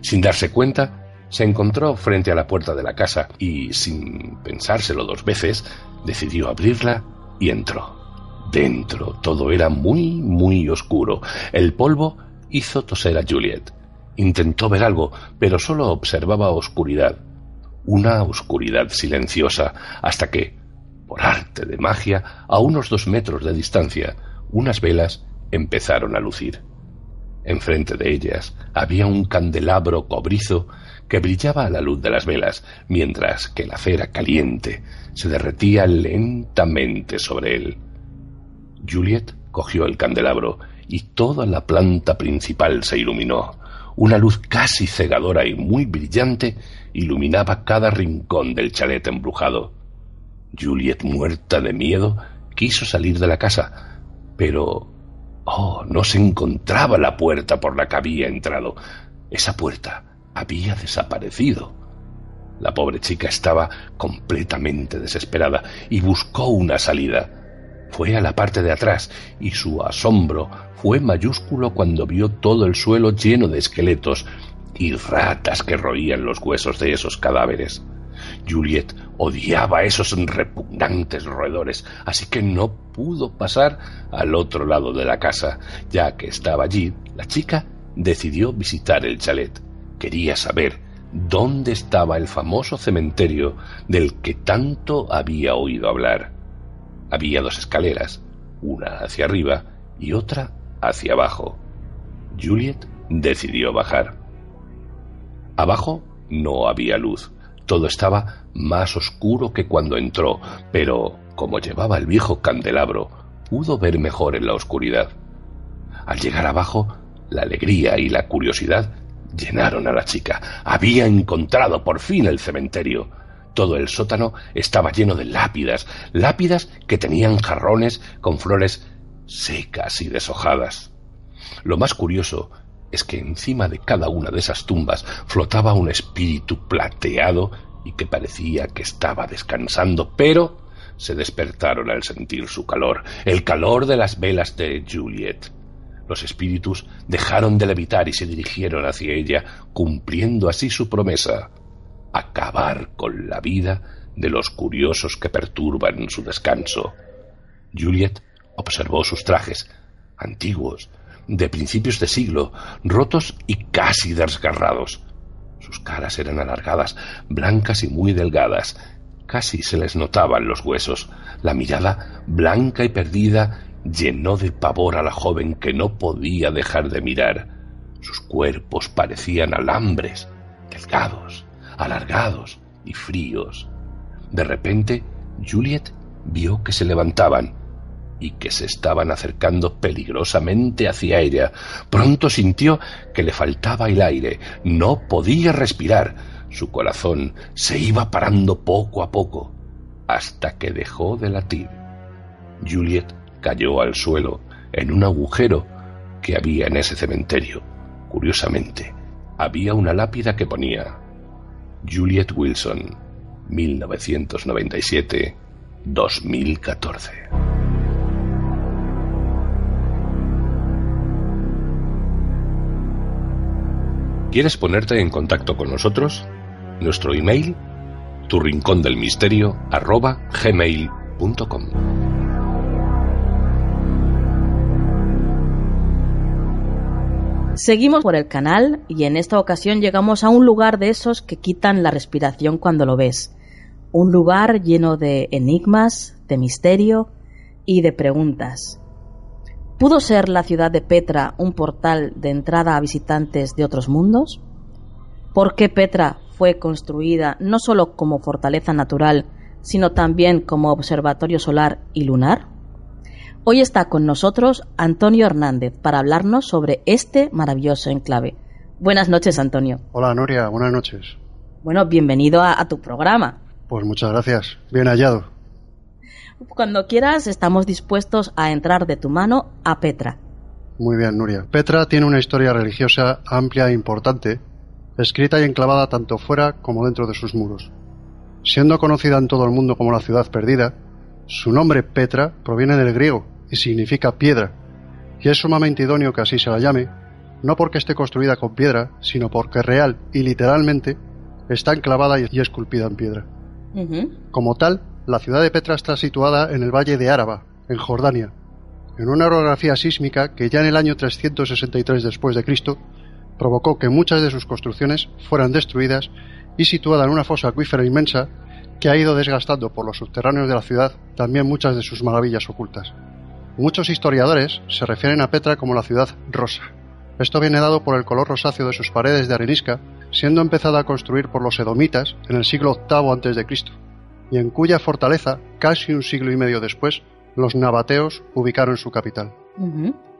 Sin darse cuenta, se encontró frente a la puerta de la casa y, sin pensárselo dos veces, decidió abrirla y entró. Dentro todo era muy, muy oscuro. El polvo hizo toser a Juliet. Intentó ver algo, pero solo observaba oscuridad. Una oscuridad silenciosa, hasta que, por arte de magia, a unos dos metros de distancia, unas velas empezaron a lucir. Enfrente de ellas había un candelabro cobrizo que brillaba a la luz de las velas, mientras que la cera caliente se derretía lentamente sobre él. Juliet cogió el candelabro y toda la planta principal se iluminó. Una luz casi cegadora y muy brillante iluminaba cada rincón del chalet embrujado. Juliet, muerta de miedo, quiso salir de la casa, pero... Oh, no se encontraba la puerta por la que había entrado. Esa puerta había desaparecido. La pobre chica estaba completamente desesperada y buscó una salida. Fue a la parte de atrás y su asombro fue mayúsculo cuando vio todo el suelo lleno de esqueletos y ratas que roían los huesos de esos cadáveres. Juliet odiaba esos repugnantes roedores, así que no pudo pasar al otro lado de la casa. Ya que estaba allí, la chica decidió visitar el chalet. Quería saber dónde estaba el famoso cementerio del que tanto había oído hablar. Había dos escaleras, una hacia arriba y otra hacia abajo. Juliet decidió bajar. Abajo no había luz, todo estaba más oscuro que cuando entró, pero como llevaba el viejo candelabro, pudo ver mejor en la oscuridad. Al llegar abajo, la alegría y la curiosidad llenaron a la chica. Había encontrado por fin el cementerio. Todo el sótano estaba lleno de lápidas, lápidas que tenían jarrones con flores secas y deshojadas. Lo más curioso es que encima de cada una de esas tumbas flotaba un espíritu plateado y que parecía que estaba descansando, pero se despertaron al sentir su calor, el calor de las velas de Juliet. Los espíritus dejaron de levitar y se dirigieron hacia ella, cumpliendo así su promesa acabar con la vida de los curiosos que perturban su descanso. Juliet observó sus trajes, antiguos, de principios de siglo, rotos y casi desgarrados. Sus caras eran alargadas, blancas y muy delgadas. casi se les notaban los huesos. La mirada, blanca y perdida, llenó de pavor a la joven que no podía dejar de mirar. Sus cuerpos parecían alambres, delgados, alargados y fríos. De repente, Juliet vio que se levantaban y que se estaban acercando peligrosamente hacia ella. Pronto sintió que le faltaba el aire, no podía respirar. Su corazón se iba parando poco a poco, hasta que dejó de latir. Juliet cayó al suelo en un agujero que había en ese cementerio. Curiosamente, había una lápida que ponía Juliet Wilson, 1997-2014. ¿Quieres ponerte en contacto con nosotros? Nuestro email, tu del misterio, arroba gmail.com. Seguimos por el canal y en esta ocasión llegamos a un lugar de esos que quitan la respiración cuando lo ves. Un lugar lleno de enigmas, de misterio y de preguntas. ¿Pudo ser la ciudad de Petra un portal de entrada a visitantes de otros mundos? ¿Por qué Petra fue construida no solo como fortaleza natural, sino también como observatorio solar y lunar? Hoy está con nosotros Antonio Hernández para hablarnos sobre este maravilloso enclave. Buenas noches, Antonio. Hola, Noria, buenas noches. Bueno, bienvenido a, a tu programa. Pues muchas gracias. Bien hallado. Cuando quieras, estamos dispuestos a entrar de tu mano a Petra. Muy bien, Nuria. Petra tiene una historia religiosa amplia e importante, escrita y enclavada tanto fuera como dentro de sus muros. Siendo conocida en todo el mundo como la ciudad perdida, su nombre Petra proviene del griego y significa piedra, y es sumamente idóneo que así se la llame, no porque esté construida con piedra, sino porque real y literalmente está enclavada y esculpida en piedra. Como tal, la ciudad de Petra está situada en el valle de Áraba, en Jordania, en una orografía sísmica que ya en el año 363 después de Cristo provocó que muchas de sus construcciones fueran destruidas y situada en una fosa acuífera inmensa que ha ido desgastando por los subterráneos de la ciudad también muchas de sus maravillas ocultas. Muchos historiadores se refieren a Petra como la ciudad rosa. Esto viene dado por el color rosáceo de sus paredes de arenisca, siendo empezada a construir por los edomitas en el siglo VIII a.C y en cuya fortaleza, casi un siglo y medio después, los nabateos ubicaron su capital.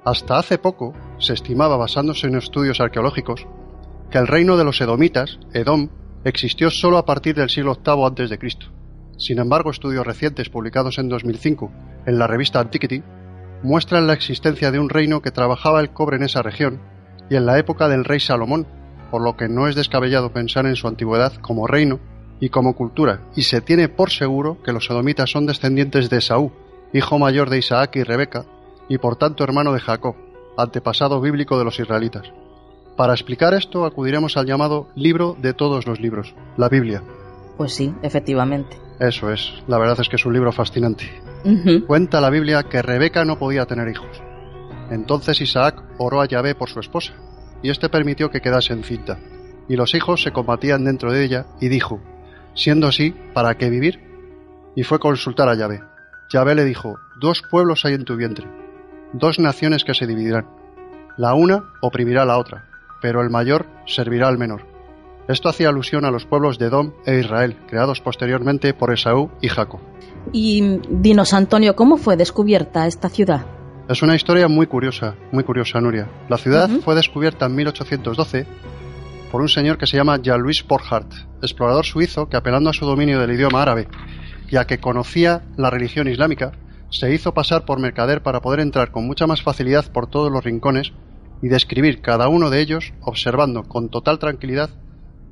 Hasta hace poco se estimaba, basándose en estudios arqueológicos, que el reino de los edomitas, Edom, existió solo a partir del siglo VIII a.C. Sin embargo, estudios recientes publicados en 2005 en la revista Antiquity muestran la existencia de un reino que trabajaba el cobre en esa región y en la época del rey Salomón, por lo que no es descabellado pensar en su antigüedad como reino y como cultura, y se tiene por seguro que los edomitas son descendientes de Esaú, hijo mayor de Isaac y Rebeca, y por tanto hermano de Jacob, antepasado bíblico de los israelitas. Para explicar esto acudiremos al llamado libro de todos los libros, la Biblia. Pues sí, efectivamente. Eso es, la verdad es que es un libro fascinante. Cuenta la Biblia que Rebeca no podía tener hijos. Entonces Isaac oró a Yahvé por su esposa, y éste permitió que quedase encinta. Y los hijos se combatían dentro de ella, y dijo, Siendo así, ¿para qué vivir? Y fue consultar a Yahvé. Yahvé le dijo, dos pueblos hay en tu vientre, dos naciones que se dividirán. La una oprimirá a la otra, pero el mayor servirá al menor. Esto hacía alusión a los pueblos de Edom e Israel, creados posteriormente por Esaú y Jacob. Y dinos, Antonio, ¿cómo fue descubierta esta ciudad? Es una historia muy curiosa, muy curiosa, Nuria. La ciudad fue descubierta en 1812 por un señor que se llama Jean-Louis Borchardt, explorador suizo que apelando a su dominio del idioma árabe y a que conocía la religión islámica, se hizo pasar por mercader para poder entrar con mucha más facilidad por todos los rincones y describir cada uno de ellos observando con total tranquilidad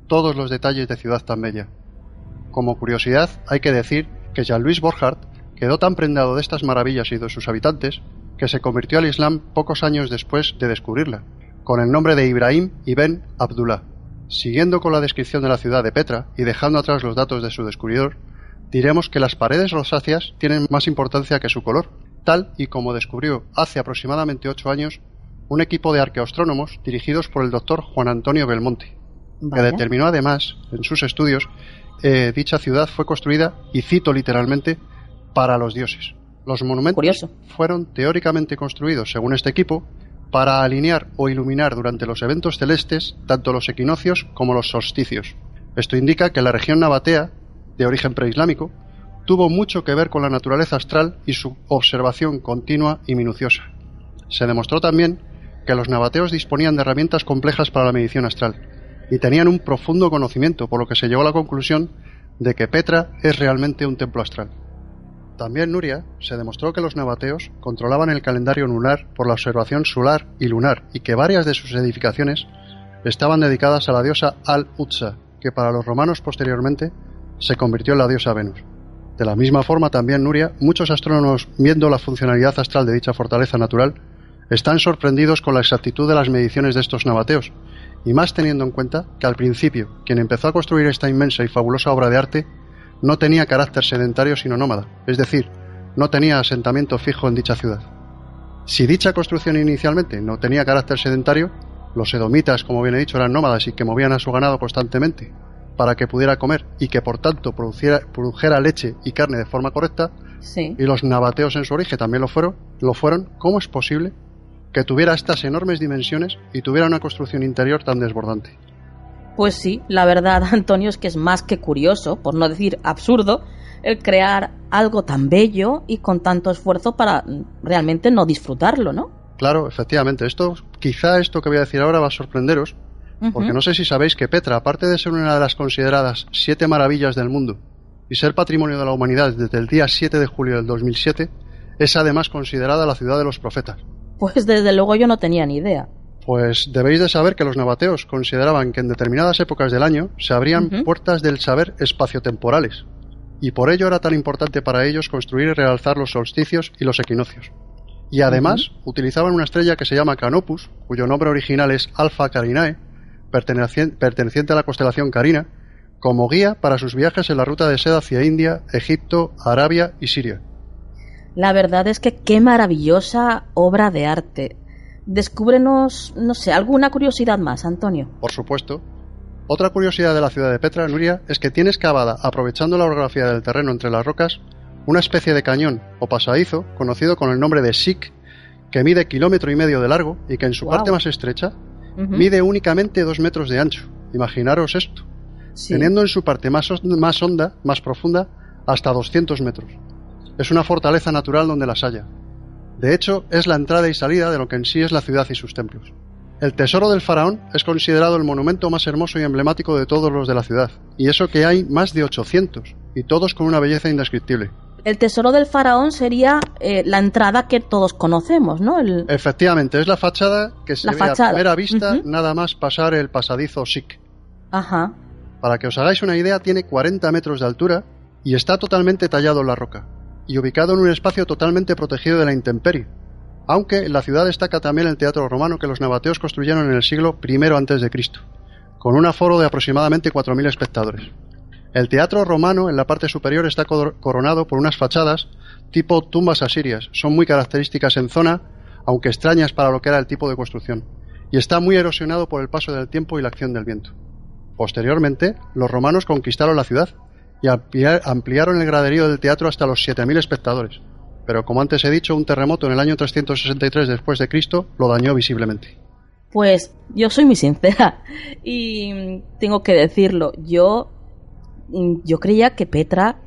todos los detalles de ciudad tan bella. Como curiosidad, hay que decir que Jean-Louis Borchardt quedó tan prendado de estas maravillas y de sus habitantes que se convirtió al Islam pocos años después de descubrirla, con el nombre de Ibrahim ibn Abdullah. Siguiendo con la descripción de la ciudad de Petra y dejando atrás los datos de su descubridor, diremos que las paredes rosáceas tienen más importancia que su color, tal y como descubrió hace aproximadamente ocho años un equipo de arqueoastrónomos dirigidos por el doctor Juan Antonio Belmonte, que determinó además, en sus estudios, eh, dicha ciudad fue construida, y cito literalmente, para los dioses. Los monumentos fueron teóricamente construidos, según este equipo, para alinear o iluminar durante los eventos celestes tanto los equinoccios como los solsticios. Esto indica que la región nabatea, de origen preislámico, tuvo mucho que ver con la naturaleza astral y su observación continua y minuciosa. Se demostró también que los nabateos disponían de herramientas complejas para la medición astral y tenían un profundo conocimiento, por lo que se llegó a la conclusión de que Petra es realmente un templo astral. También Nuria se demostró que los nabateos controlaban el calendario lunar por la observación solar y lunar y que varias de sus edificaciones estaban dedicadas a la diosa Al-Utsa, que para los romanos posteriormente se convirtió en la diosa Venus. De la misma forma también Nuria, muchos astrónomos viendo la funcionalidad astral de dicha fortaleza natural están sorprendidos con la exactitud de las mediciones de estos nabateos, y más teniendo en cuenta que al principio quien empezó a construir esta inmensa y fabulosa obra de arte no tenía carácter sedentario sino nómada, es decir, no tenía asentamiento fijo en dicha ciudad. Si dicha construcción inicialmente no tenía carácter sedentario, los edomitas, como bien he dicho, eran nómadas y que movían a su ganado constantemente para que pudiera comer y que por tanto produjera leche y carne de forma correcta, y los nabateos en su origen también lo fueron, lo fueron, ¿cómo es posible que tuviera estas enormes dimensiones y tuviera una construcción interior tan desbordante? Pues sí, la verdad, Antonio, es que es más que curioso, por no decir absurdo, el crear algo tan bello y con tanto esfuerzo para realmente no disfrutarlo, ¿no? Claro, efectivamente. Esto, quizá esto que voy a decir ahora va a sorprenderos, porque no sé si sabéis que Petra, aparte de ser una de las consideradas siete maravillas del mundo y ser patrimonio de la humanidad desde el día 7 de julio del 2007, es además considerada la ciudad de los profetas. Pues desde luego yo no tenía ni idea. Pues debéis de saber que los nabateos consideraban que en determinadas épocas del año se abrían puertas del saber espaciotemporales, y por ello era tan importante para ellos construir y realzar los solsticios y los equinoccios. Y además utilizaban una estrella que se llama Canopus, cuyo nombre original es Alpha Carinae, perteneciente a la constelación Carina, como guía para sus viajes en la ruta de seda hacia India, Egipto, Arabia y Siria. La verdad es que qué maravillosa obra de arte. Descúbrenos, no sé, alguna curiosidad más, Antonio. Por supuesto. Otra curiosidad de la ciudad de Petra, Nuria, es que tiene excavada, aprovechando la orografía del terreno entre las rocas, una especie de cañón o pasadizo conocido con el nombre de Sik, que mide kilómetro y medio de largo y que en su parte más estrecha mide únicamente dos metros de ancho. Imaginaros esto. Teniendo en su parte más, más honda, más profunda, hasta 200 metros. Es una fortaleza natural donde las haya, de hecho, es la entrada y salida de lo que en sí es la ciudad y sus templos. El tesoro del faraón es considerado el monumento más hermoso y emblemático de todos los de la ciudad, y eso que hay más de 800, y todos con una belleza indescriptible. El tesoro del faraón sería eh, la entrada que todos conocemos, ¿no? Efectivamente, es la fachada que se ve a primera vista nada más pasar el pasadizo Sik. Ajá. Para que os hagáis una idea, tiene 40 metros de altura y está totalmente tallado en la roca y ubicado en un espacio totalmente protegido de la intemperie. Aunque en la ciudad destaca también el teatro romano que los nabateos construyeron en el siglo I a.C., con un aforo de aproximadamente 4.000 espectadores. El teatro romano en la parte superior está coronado por unas fachadas tipo tumbas asirias. Son muy características en zona, aunque extrañas para lo que era el tipo de construcción, y está muy erosionado por el paso del tiempo y la acción del viento. Posteriormente, los romanos conquistaron la ciudad y ampliaron el graderío del teatro hasta los 7.000 espectadores. Pero como antes he dicho, un terremoto en el año 363 después de Cristo lo dañó visiblemente. Pues yo soy muy sincera y tengo que decirlo, yo yo creía que Petra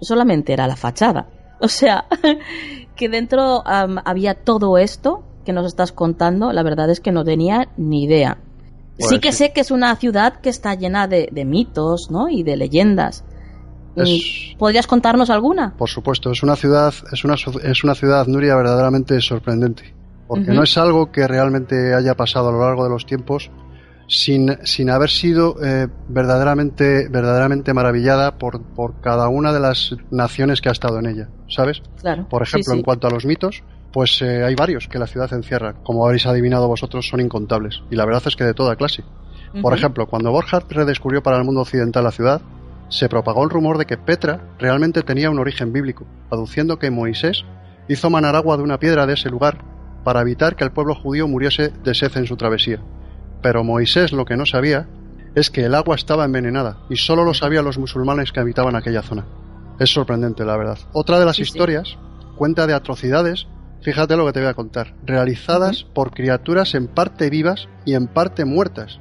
solamente era la fachada. O sea, que dentro había todo esto que nos estás contando, la verdad es que no tenía ni idea. sí pues que sé que es una ciudad que está llena de, de mitos, ¿no? Y de leyendas. ¿Podrías contarnos alguna? Por supuesto, es una ciudad, es una, es una ciudad, Nuria, verdaderamente sorprendente. Porque no es algo que realmente haya pasado a lo largo de los tiempos sin, sin haber sido eh, verdaderamente, verdaderamente maravillada por, por cada una de las naciones que ha estado en ella, ¿sabes? Claro. Por ejemplo, en cuanto a los mitos, pues eh, hay varios que la ciudad encierra. Como habréis adivinado vosotros, son incontables. Y la verdad es que de toda clase. Por ejemplo, cuando Borchardt redescubrió para el mundo occidental la ciudad, se propagó el rumor de que Petra realmente tenía un origen bíblico, aduciendo que Moisés hizo manar agua de una piedra de ese lugar para evitar que el pueblo judío muriese de sed en su travesía. Pero Moisés lo que no sabía es que el agua estaba envenenada y solo lo sabían los musulmanes que habitaban aquella zona. Es sorprendente, la verdad. Otra de las historias cuenta de atrocidades, fíjate lo que te voy a contar, realizadas por criaturas en parte vivas y en parte muertas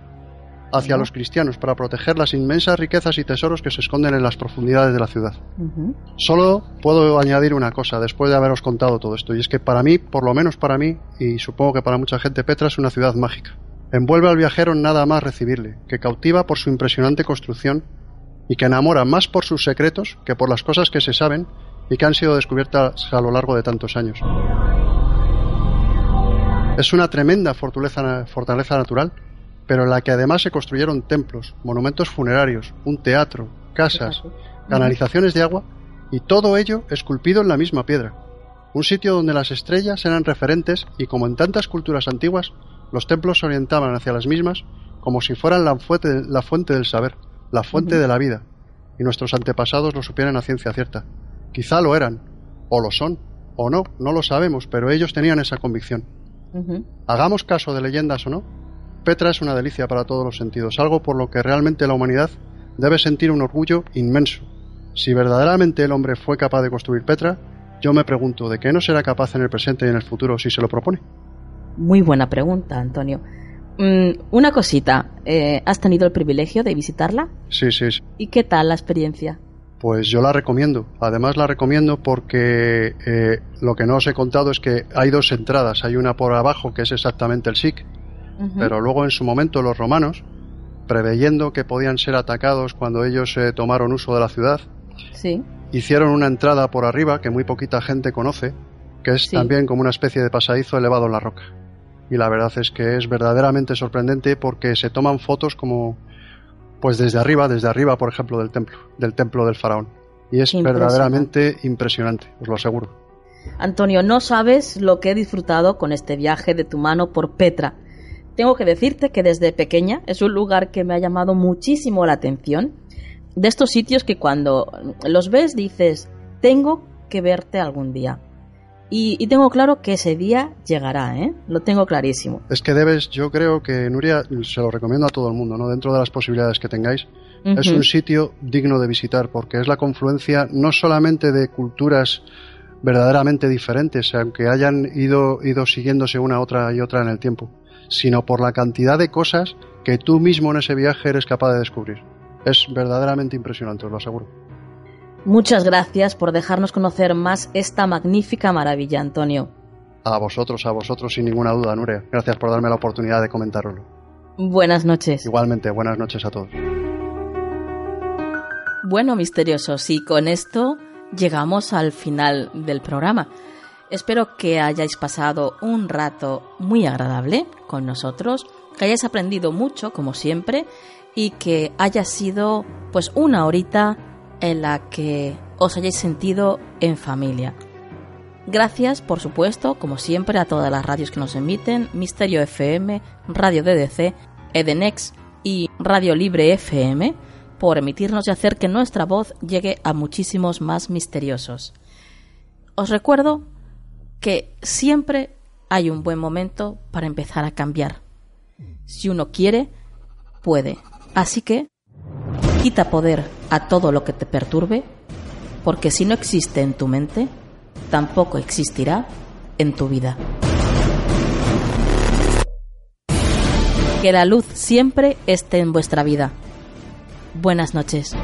hacia los cristianos para proteger las inmensas riquezas y tesoros que se esconden en las profundidades de la ciudad. Solo puedo añadir una cosa después de haberos contado todo esto, y es que para mí, por lo menos para mí, y supongo que para mucha gente, Petra es una ciudad mágica. Envuelve al viajero nada más recibirle, que cautiva por su impresionante construcción y que enamora más por sus secretos que por las cosas que se saben y que han sido descubiertas a lo largo de tantos años. Es una tremenda fortaleza, fortaleza natural, pero en la que además se construyeron templos, monumentos funerarios, un teatro, casas, canalizaciones de agua y todo ello esculpido en la misma piedra. Un sitio donde las estrellas eran referentes y como en tantas culturas antiguas, los templos se orientaban hacia las mismas como si fueran la fuente, la fuente del saber, la fuente de la vida, y nuestros antepasados lo supieran a ciencia cierta. Quizá lo eran, o lo son, o no, no lo sabemos, pero ellos tenían esa convicción. Hagamos caso de leyendas o no, Petra es una delicia para todos los sentidos, algo por lo que realmente la humanidad debe sentir un orgullo inmenso. Si verdaderamente el hombre fue capaz de construir Petra, yo me pregunto de qué no será capaz en el presente y en el futuro si se lo propone. Muy buena pregunta, Antonio. Mm, una cosita, eh, ¿has tenido el privilegio de visitarla? Sí, sí, sí. ¿Y qué tal la experiencia? Pues yo la recomiendo. Además la recomiendo porque eh, lo que no os he contado es que hay dos entradas. Hay una por abajo que es exactamente el SIC, pero luego en su momento los romanos, preveyendo que podían ser atacados cuando ellos eh, tomaron uso de la ciudad, Sí. hicieron una entrada por arriba que muy poquita gente conoce, que es Sí. también como una especie de pasadizo elevado en la roca. Y la verdad es que es verdaderamente sorprendente porque se toman fotos como pues desde arriba, desde arriba, por ejemplo, del templo, del templo del faraón. Y es verdaderamente impresionante, os lo aseguro. Antonio, no sabes lo que he disfrutado con este viaje de tu mano por Petra. Tengo que decirte que desde pequeña es un lugar que me ha llamado muchísimo la atención. De estos sitios que cuando los ves dices, tengo que verte algún día. Y, y tengo claro que ese día llegará, ¿eh? Lo tengo clarísimo. Es que debes, yo creo que Nuria, se lo recomiendo a todo el mundo, ¿no? Dentro de las posibilidades que tengáis, es un sitio digno de visitar porque es la confluencia no solamente de culturas verdaderamente diferentes, aunque hayan ido, ido siguiéndose una otra y otra en el tiempo, sino por la cantidad de cosas que tú mismo en ese viaje eres capaz de descubrir. Es verdaderamente impresionante, os lo aseguro. Muchas gracias por dejarnos conocer más esta magnífica maravilla, Antonio. A vosotros, a vosotros sin ninguna duda, Nuria. Gracias por darme la oportunidad de comentarlo. Buenas noches. Igualmente, buenas noches a todos. Bueno, misteriosos, y con esto llegamos al final del programa. Espero que hayáis pasado un rato muy agradable con nosotros, que hayáis aprendido mucho, como siempre, y que haya sido pues una horita en la que os hayáis sentido en familia. Gracias, por supuesto, como siempre, a todas las radios que nos emiten, Misterio FM, Radio DDC, Edenex y Radio Libre FM, por emitirnos y hacer que nuestra voz llegue a muchísimos más misteriosos. Os recuerdo que siempre hay un buen momento para empezar a cambiar. Si uno quiere, puede. Así que, quita poder a todo lo que te perturbe, porque si no existe en tu mente, tampoco existirá en tu vida. Que la luz siempre esté en vuestra vida. Buenas noches.